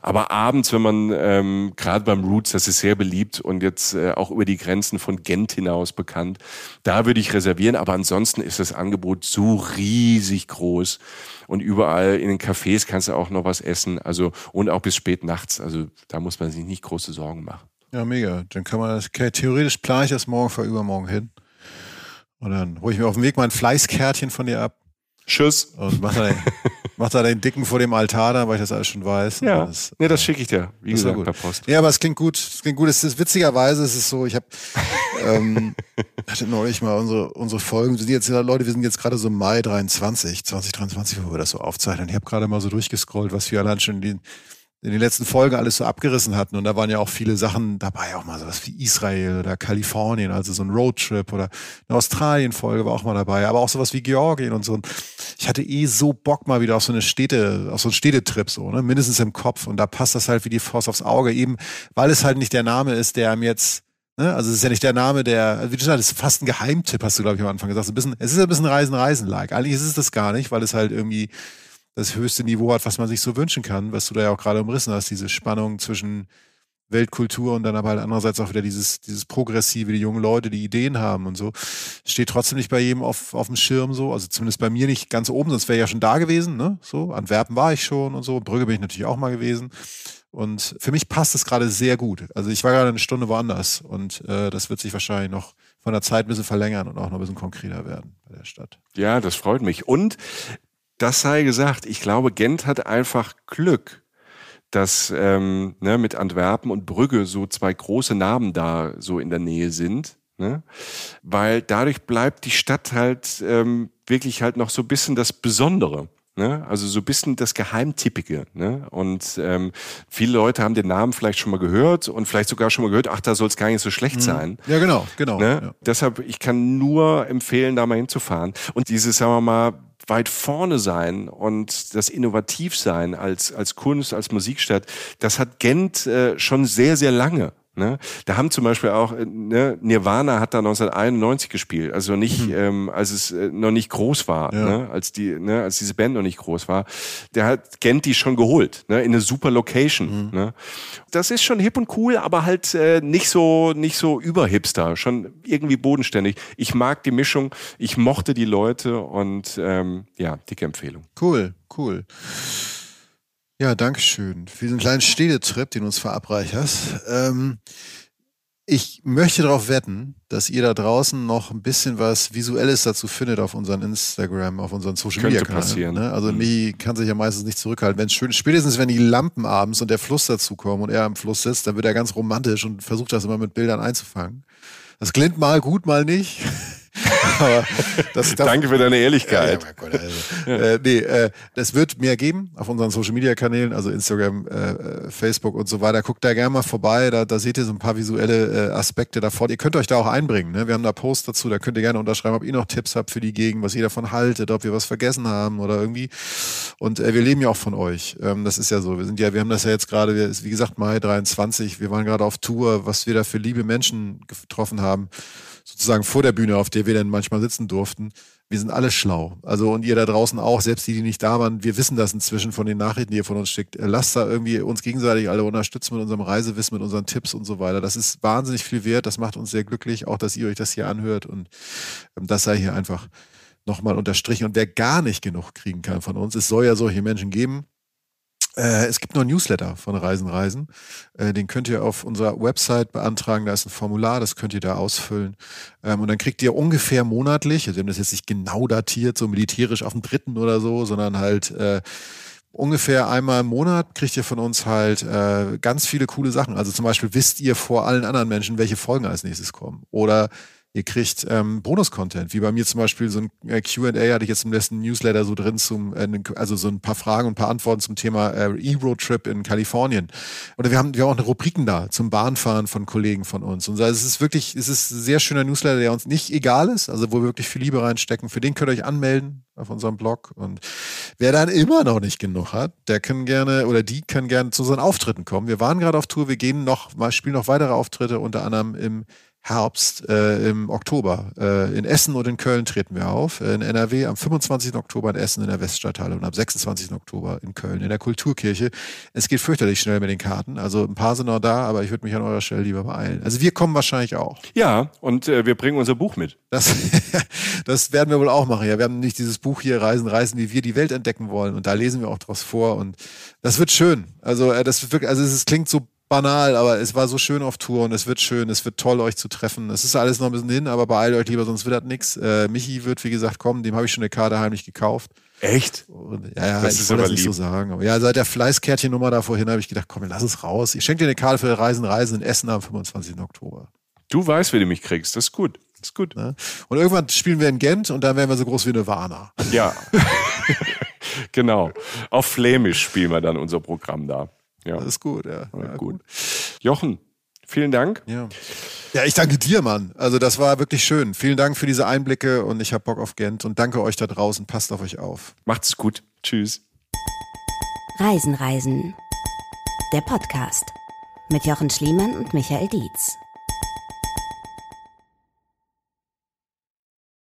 Aber abends, wenn man ähm, gerade beim Roots, das ist sehr beliebt und jetzt äh, auch über die Grenzen von Gent hinaus bekannt, da würde ich reservieren. Aber ansonsten ist das Angebot so riesig groß. Und überall in den Cafés kannst du auch noch was essen. Also und auch bis spät nachts. Also da muss man sich nicht große Sorgen machen. ja, mega. Dann kann man das, okay, theoretisch plane ich das morgen vor übermorgen hin. Und dann hole ich mir auf dem Weg mein Fleißkärtchen von dir ab Tschüss. und mach da, den, mach da den Dicken vor dem Altar da, weil ich das alles schon weiß. Ja, Und Das, nee, das schicke ich dir, wie gesagt, gut. per Post. Ja, aber es klingt gut. Es klingt gut. Es ist witzigerweise, es ist so, ich habe ähm, hatte neulich mal unsere unsere Folgen. Wir sind jetzt Leute, wir sind jetzt gerade so im Mai 23, 2023, wo wir das so aufzeichnen. Ich habe gerade mal so durchgescrollt, was wir allein schon in den in den letzten Folgen alles so abgerissen hatten. Und da waren ja auch viele Sachen dabei, auch mal sowas wie Israel oder Kalifornien, also so ein Roadtrip oder eine Australien-Folge war auch mal dabei, aber auch sowas wie Georgien und so. Ich hatte eh so Bock mal wieder auf so eine Städte, auf so einen Städtetrip so, ne? mindestens im Kopf. Und da passt das halt wie die Faust aufs Auge, eben weil es halt nicht der Name ist, der einem jetzt Ne? Also es ist ja nicht der Name, der, wie du sagst, es ist fast ein Geheimtipp, hast du, glaube ich, am Anfang gesagt. Ein bisschen, es ist ein bisschen Reisen-Reisen-like. Eigentlich ist es das gar nicht, weil es halt irgendwie das höchste Niveau hat, was man sich so wünschen kann, was du da ja auch gerade umrissen hast, diese Spannung zwischen Weltkultur und dann aber halt andererseits auch wieder dieses, dieses Progressive, die jungen Leute, die Ideen haben und so. Steht trotzdem nicht bei jedem auf, auf dem Schirm so, also zumindest bei mir nicht ganz oben, sonst wäre ich ja schon da gewesen, ne? So, Antwerpen war ich schon und so, Brügge bin ich natürlich auch mal gewesen. Und für mich passt es gerade sehr gut. Also ich war gerade eine Stunde woanders und äh, das wird sich wahrscheinlich noch von der Zeit ein bisschen verlängern und auch noch ein bisschen konkreter werden bei der Stadt. Ja, das freut mich. Und das sei gesagt, ich glaube, Gent hat einfach Glück, dass ähm, ne, mit Antwerpen und Brügge so zwei große Namen da so in der Nähe sind. Ne? Weil dadurch bleibt die Stadt halt ähm, wirklich halt noch so ein bisschen das Besondere. Ne? Also so ein bisschen das Geheimtippige. Ne? Und ähm, viele Leute haben den Namen vielleicht schon mal gehört und vielleicht sogar schon mal gehört, ach, da soll es gar nicht so schlecht sein. Ja, genau, genau. Ne? Ja. Deshalb, ich kann nur empfehlen, da mal hinzufahren. Und dieses, sagen wir mal, weit vorne sein und das innovativ sein als, als Kunst, als Musikstadt, das hat Gent äh, schon sehr, sehr lange. Ne? Da haben zum Beispiel auch, äh, ne, Nirvana hat da 1991 gespielt, also nicht, ähm, als es äh, noch nicht groß war, Ja. ne? als die, ne, als diese Band noch nicht groß war. Der hat Gent die schon geholt, ne? in eine super Location. Ne? Das ist schon hip und cool, aber halt äh, nicht so, nicht so überhipster, schon irgendwie bodenständig. Ich mag die Mischung, ich mochte die Leute und ähm, ja, dicke Empfehlung. Cool, cool. Ja, danke schön für diesen kleinen Städtetrip, den du uns verabreicherst. Ähm, ich möchte darauf wetten, dass ihr da draußen noch ein bisschen was Visuelles dazu findet auf unseren Instagram, auf unseren Social Media Kanälen. passieren. Ne? Also Mhm. Michi kann sich ja meistens nicht zurückhalten. Wenn schön, spätestens wenn die Lampen abends und der Fluss dazukommen und er am Fluss sitzt, dann wird er ganz romantisch und versucht das immer mit Bildern einzufangen. Das klingt mal gut, mal nicht. Aber das, Danke für deine Ehrlichkeit. ja, Gott, also. äh, nee, äh, das wird mehr geben auf unseren Social Media Kanälen, also Instagram, äh, äh, Facebook und so weiter. Guckt da gerne mal vorbei, da, da seht ihr so ein paar visuelle äh, Aspekte davon. Ihr könnt euch da auch einbringen. Ne? Wir haben da Posts dazu, da könnt ihr gerne unterschreiben, ob ihr noch Tipps habt für die Gegend, was ihr davon haltet, ob wir was vergessen haben oder irgendwie. Und äh, wir leben ja auch von euch. Ähm, das ist ja so. Wir sind ja, wir haben das ja jetzt gerade, wie gesagt Mai 23, wir waren gerade auf Tour, was wir da für liebe Menschen getroffen haben sozusagen vor der Bühne, auf der wir dann manchmal sitzen durften. Wir sind alle schlau. Also und ihr da draußen auch, selbst die, die nicht da waren, wir wissen das inzwischen von den Nachrichten, die ihr von uns schickt. Äh, Lasst da irgendwie uns gegenseitig alle unterstützen mit unserem Reisewissen, mit unseren Tipps und so weiter. Das ist wahnsinnig viel wert. Das macht uns sehr glücklich, auch dass ihr euch das hier anhört. Und ähm, das sei hier einfach nochmal unterstrichen. Und wer gar nicht genug kriegen kann von uns, es soll ja solche Menschen geben. Äh, es gibt noch ein Newsletter von Reisen Reisen. Äh, den könnt ihr auf unserer Website beantragen. Da ist ein Formular, das könnt ihr da ausfüllen. Ähm, und dann kriegt ihr ungefähr monatlich, also wir haben das jetzt nicht genau datiert, so militärisch auf dem dritten oder so, sondern halt äh, ungefähr einmal im Monat kriegt ihr von uns halt äh, ganz viele coole Sachen. Also zum Beispiel wisst ihr vor allen anderen Menschen, welche Folgen als nächstes kommen. Oder Ihr kriegt ähm, Bonus-Content, wie bei mir zum Beispiel so ein äh, QA hatte ich jetzt im letzten Newsletter so drin zum, äh, also so ein paar Fragen und ein paar Antworten zum Thema äh, E-Road-Trip in Kalifornien. Oder wir haben, wir haben auch eine Rubriken da zum Bahnfahren von Kollegen von uns. Und also es ist wirklich, es ist ein sehr schöner Newsletter, der uns nicht egal ist, also wo wir wirklich viel Liebe reinstecken. Für den könnt ihr euch anmelden auf unserem Blog. Und wer dann immer noch nicht genug hat, der kann gerne oder die können gerne zu unseren Auftritten kommen. Wir waren gerade auf Tour, wir gehen noch, mal spielen noch weitere Auftritte, unter anderem im Herbst äh, im Oktober. Äh, in Essen und in Köln treten wir auf. Äh, in NRW am 25. Oktober in Essen in der Weststadthalle und am 26. Oktober in Köln in der Kulturkirche. Es geht fürchterlich schnell mit den Karten. Also ein paar sind noch da, aber ich würde mich an eurer Stelle lieber beeilen. Also wir kommen wahrscheinlich auch. Ja, und äh, wir bringen unser Buch mit. Das, das werden wir wohl auch machen. Ja, wir haben nicht dieses Buch hier Reisen, Reisen, wie wir die Welt entdecken wollen. Und da lesen wir auch draus vor. Und das wird schön. Also äh, das wird wirklich, also es klingt so banal, aber es war so schön auf Tour und es wird schön, es wird toll, euch zu treffen. Es ist alles noch ein bisschen hin, aber beeilt euch lieber, sonst wird das nichts. Äh, Michi wird, wie gesagt, kommen, dem habe ich schon eine Karte heimlich gekauft. Echt? Und, ja, ja, das ich ist das nicht so sagen. Aber ja, seit der Fleißkärtchennummer da vorhin habe ich gedacht, komm, lass es raus. Ich schenke dir eine Karte für Reisen, Reisen in Essen am 25. Oktober. Du weißt, wie du mich kriegst. Das ist gut. Das ist gut. Ne? Und irgendwann spielen wir in Gent und dann werden wir so groß wie Warner. Ja. genau. Auf Flämisch spielen wir dann unser Programm da. Ja. Das ist gut, ja. ja gut. Jochen, vielen Dank. Ja. ja, ich danke dir, Mann. Also das war wirklich schön. Vielen Dank für diese Einblicke und ich habe Bock auf Gent und danke euch da draußen. Passt auf euch auf. Macht's gut. Tschüss. Reisen, Reisen. Der Podcast mit Jochen Schliemann und Michael Dietz.